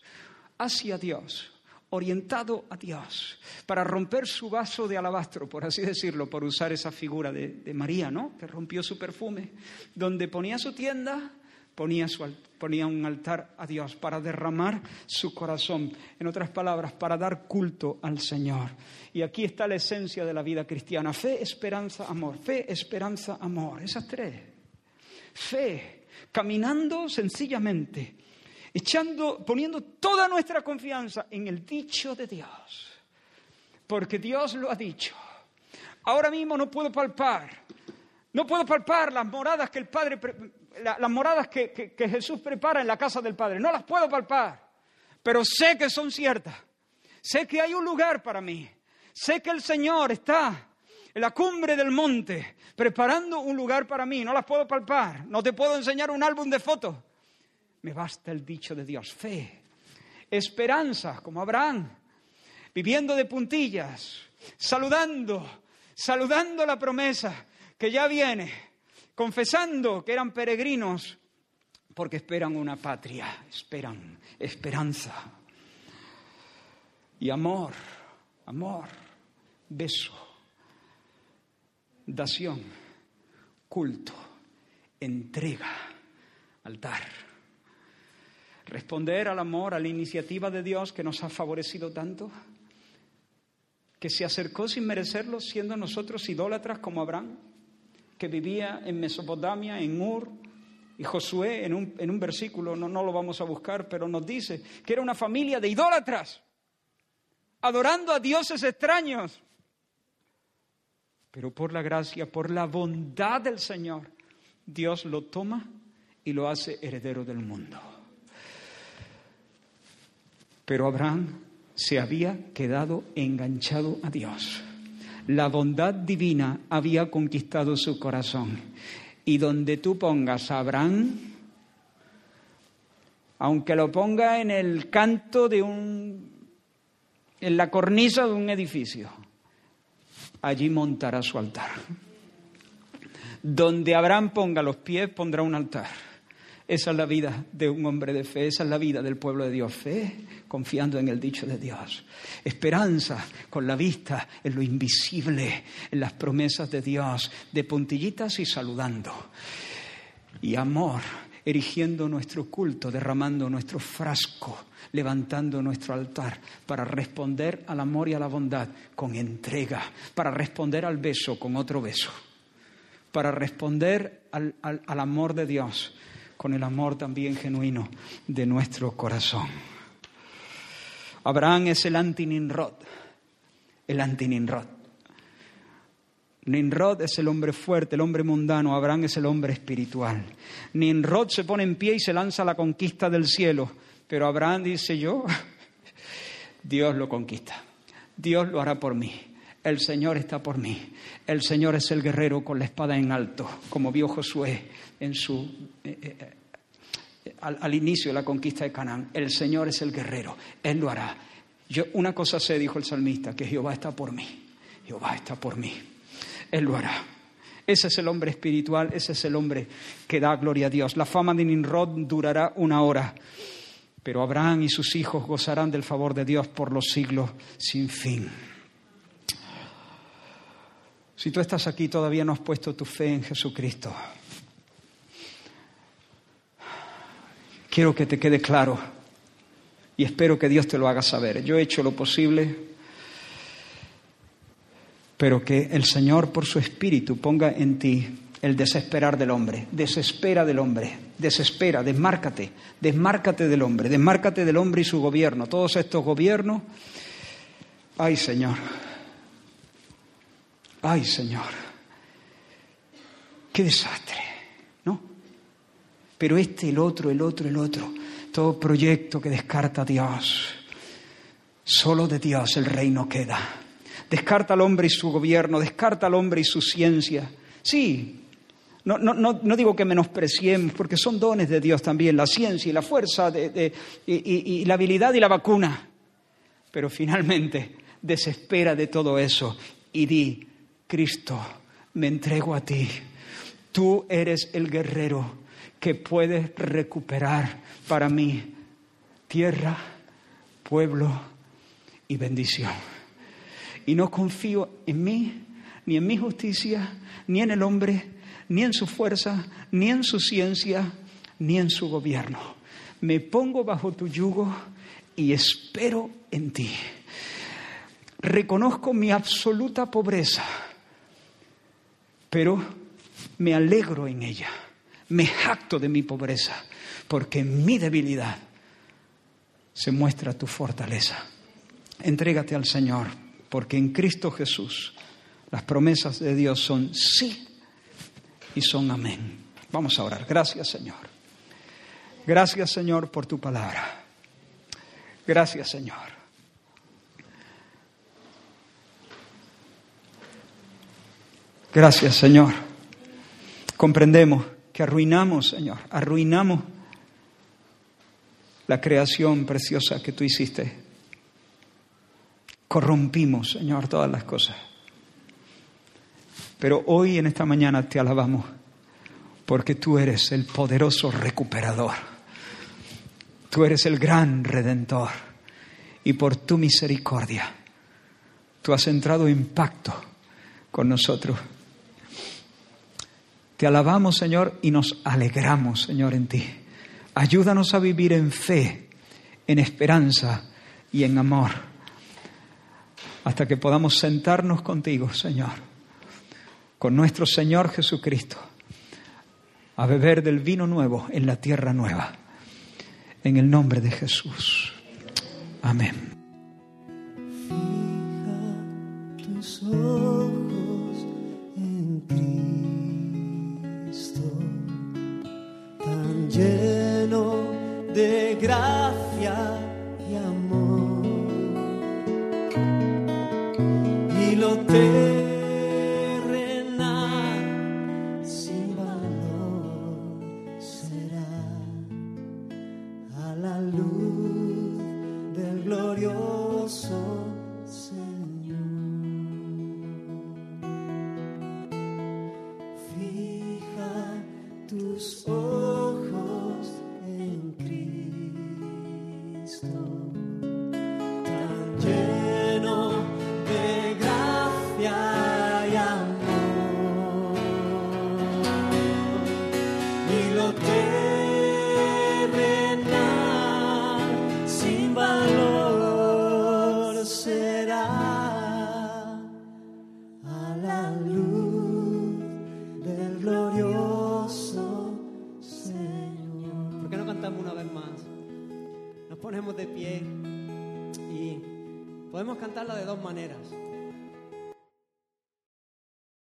hacia Dios, orientado a Dios, para romper su vaso de alabastro, por así decirlo, por usar esa figura de, María, ¿no? Que rompió su perfume, donde ponía su tienda, ponía, su, ponía un altar a Dios para derramar su corazón, en otras palabras, para dar culto al Señor. Y aquí está la esencia de la vida cristiana, fe, esperanza, amor, fe, esperanza, amor, esas tres. Fe, caminando sencillamente echando, poniendo toda nuestra confianza en el dicho de Dios, porque Dios lo ha dicho. Ahora mismo no puedo palpar, no puedo palpar las moradas que el Padre, las moradas que, que Jesús prepara en la casa del Padre, no las puedo palpar, pero sé que son ciertas, sé que hay un lugar para mí, sé que el Señor está en la cumbre del monte, preparando un lugar para mí. No las puedo palpar, no te puedo enseñar un álbum de fotos, me basta el dicho de Dios, fe, esperanza, como Abraham, viviendo de puntillas, saludando, saludando la promesa que ya viene, confesando que eran peregrinos porque esperan una patria, esperan esperanza y amor, amor, beso, dación, culto, entrega, altar. Responder al amor, a la iniciativa de Dios que nos ha favorecido tanto, que se acercó sin merecerlo, siendo nosotros idólatras como Abraham, que vivía en Mesopotamia, en Ur, y Josué en un, en un versículo, no, no lo vamos a buscar, pero nos dice que era una familia de idólatras, adorando a dioses extraños. Pero por la gracia, por la bondad del Señor, Dios lo toma y lo hace heredero del mundo. Pero Abraham se había quedado enganchado a Dios. La bondad divina había conquistado su corazón. Y donde tú pongas a Abraham, aunque lo ponga en el canto de un, en la cornisa de un edificio, allí montará su altar. Donde Abraham ponga los pies, pondrá un altar. Esa es la vida de un hombre de fe, esa es la vida del pueblo de Dios. Fe, confiando en el dicho de Dios. Esperanza con la vista en lo invisible, en las promesas de Dios, de puntillitas y saludando. Y amor, erigiendo nuestro culto, derramando nuestro frasco, levantando nuestro altar para responder al amor y a la bondad con entrega, para responder al beso con otro beso, para responder al, al, al amor de Dios con el amor también genuino de nuestro corazón. Abraham es el anti-Ninrod, el anti-Ninrod. Ninrod es el hombre fuerte, el hombre mundano, Abraham es el hombre espiritual. Ninrod se pone en pie y se lanza a la conquista del cielo, pero Abraham dice yo, Dios lo conquista, Dios lo hará por mí. El Señor está por mí. El Señor es el guerrero con la espada en alto, como vio Josué en su, eh, eh, eh, al, inicio de la conquista de Canaán. El Señor es el guerrero, Él lo hará. Yo, una cosa sé, dijo el salmista, que Jehová está por mí. Jehová está por mí. Él lo hará. Ese es el hombre espiritual, ese es el hombre que da gloria a Dios. La fama de Nimrod durará una hora, pero Abraham y sus hijos gozarán del favor de Dios por los siglos sin fin. Si tú estás aquí todavía no has puesto tu fe en Jesucristo, quiero que te quede claro y espero que Dios te lo haga saber. Yo he hecho lo posible, pero que el Señor por su Espíritu ponga en ti el desesperar del hombre. Desespera del hombre, desespera, desmárcate, desmárcate del hombre, desmárcate del hombre y su gobierno. Todos estos gobiernos, ay Señor, Ay, Señor, qué desastre, ¿no? Pero este, el otro, el otro, el otro, todo proyecto que descarta a Dios, solo de Dios el reino queda. Descarta al hombre y su gobierno, descarta al hombre y su ciencia. Sí, no, no, no, no, digo que menospreciemos, porque son dones de Dios también, la ciencia y la fuerza de, y la habilidad y la vacuna. Pero finalmente desespera de todo eso y di, Cristo, me entrego a ti. Tú eres el guerrero que puede recuperar para mí tierra, pueblo y bendición. Y no confío en mí, ni en mi justicia, ni en el hombre, ni en su fuerza, ni en su ciencia, ni en su gobierno. Me pongo bajo tu yugo y espero en ti. Reconozco mi absoluta pobreza pero me alegro en ella, me jacto de mi pobreza, porque en mi debilidad se muestra tu fortaleza. Entrégate al Señor, porque en Cristo Jesús las promesas de Dios son sí y son amén. Vamos a orar. Gracias Señor. Gracias Señor por tu palabra. Gracias Señor. Gracias, Señor. Comprendemos que arruinamos, Señor, arruinamos la creación preciosa que tú hiciste. Corrompimos, Señor, todas las cosas. Pero hoy en esta mañana te alabamos porque tú eres el poderoso recuperador. Tú eres el gran redentor. Y por tu misericordia, tú has entrado en pacto con nosotros. Te alabamos, Señor, y nos alegramos, Señor, en ti, Ayúdanos a vivir en fe, en esperanza y en amor, hasta que podamos sentarnos contigo, Señor, con nuestro Señor Jesucristo, a beber del vino nuevo en la tierra nueva. En el nombre de Jesús. Amén. De gracia y amor. Y lo terrenal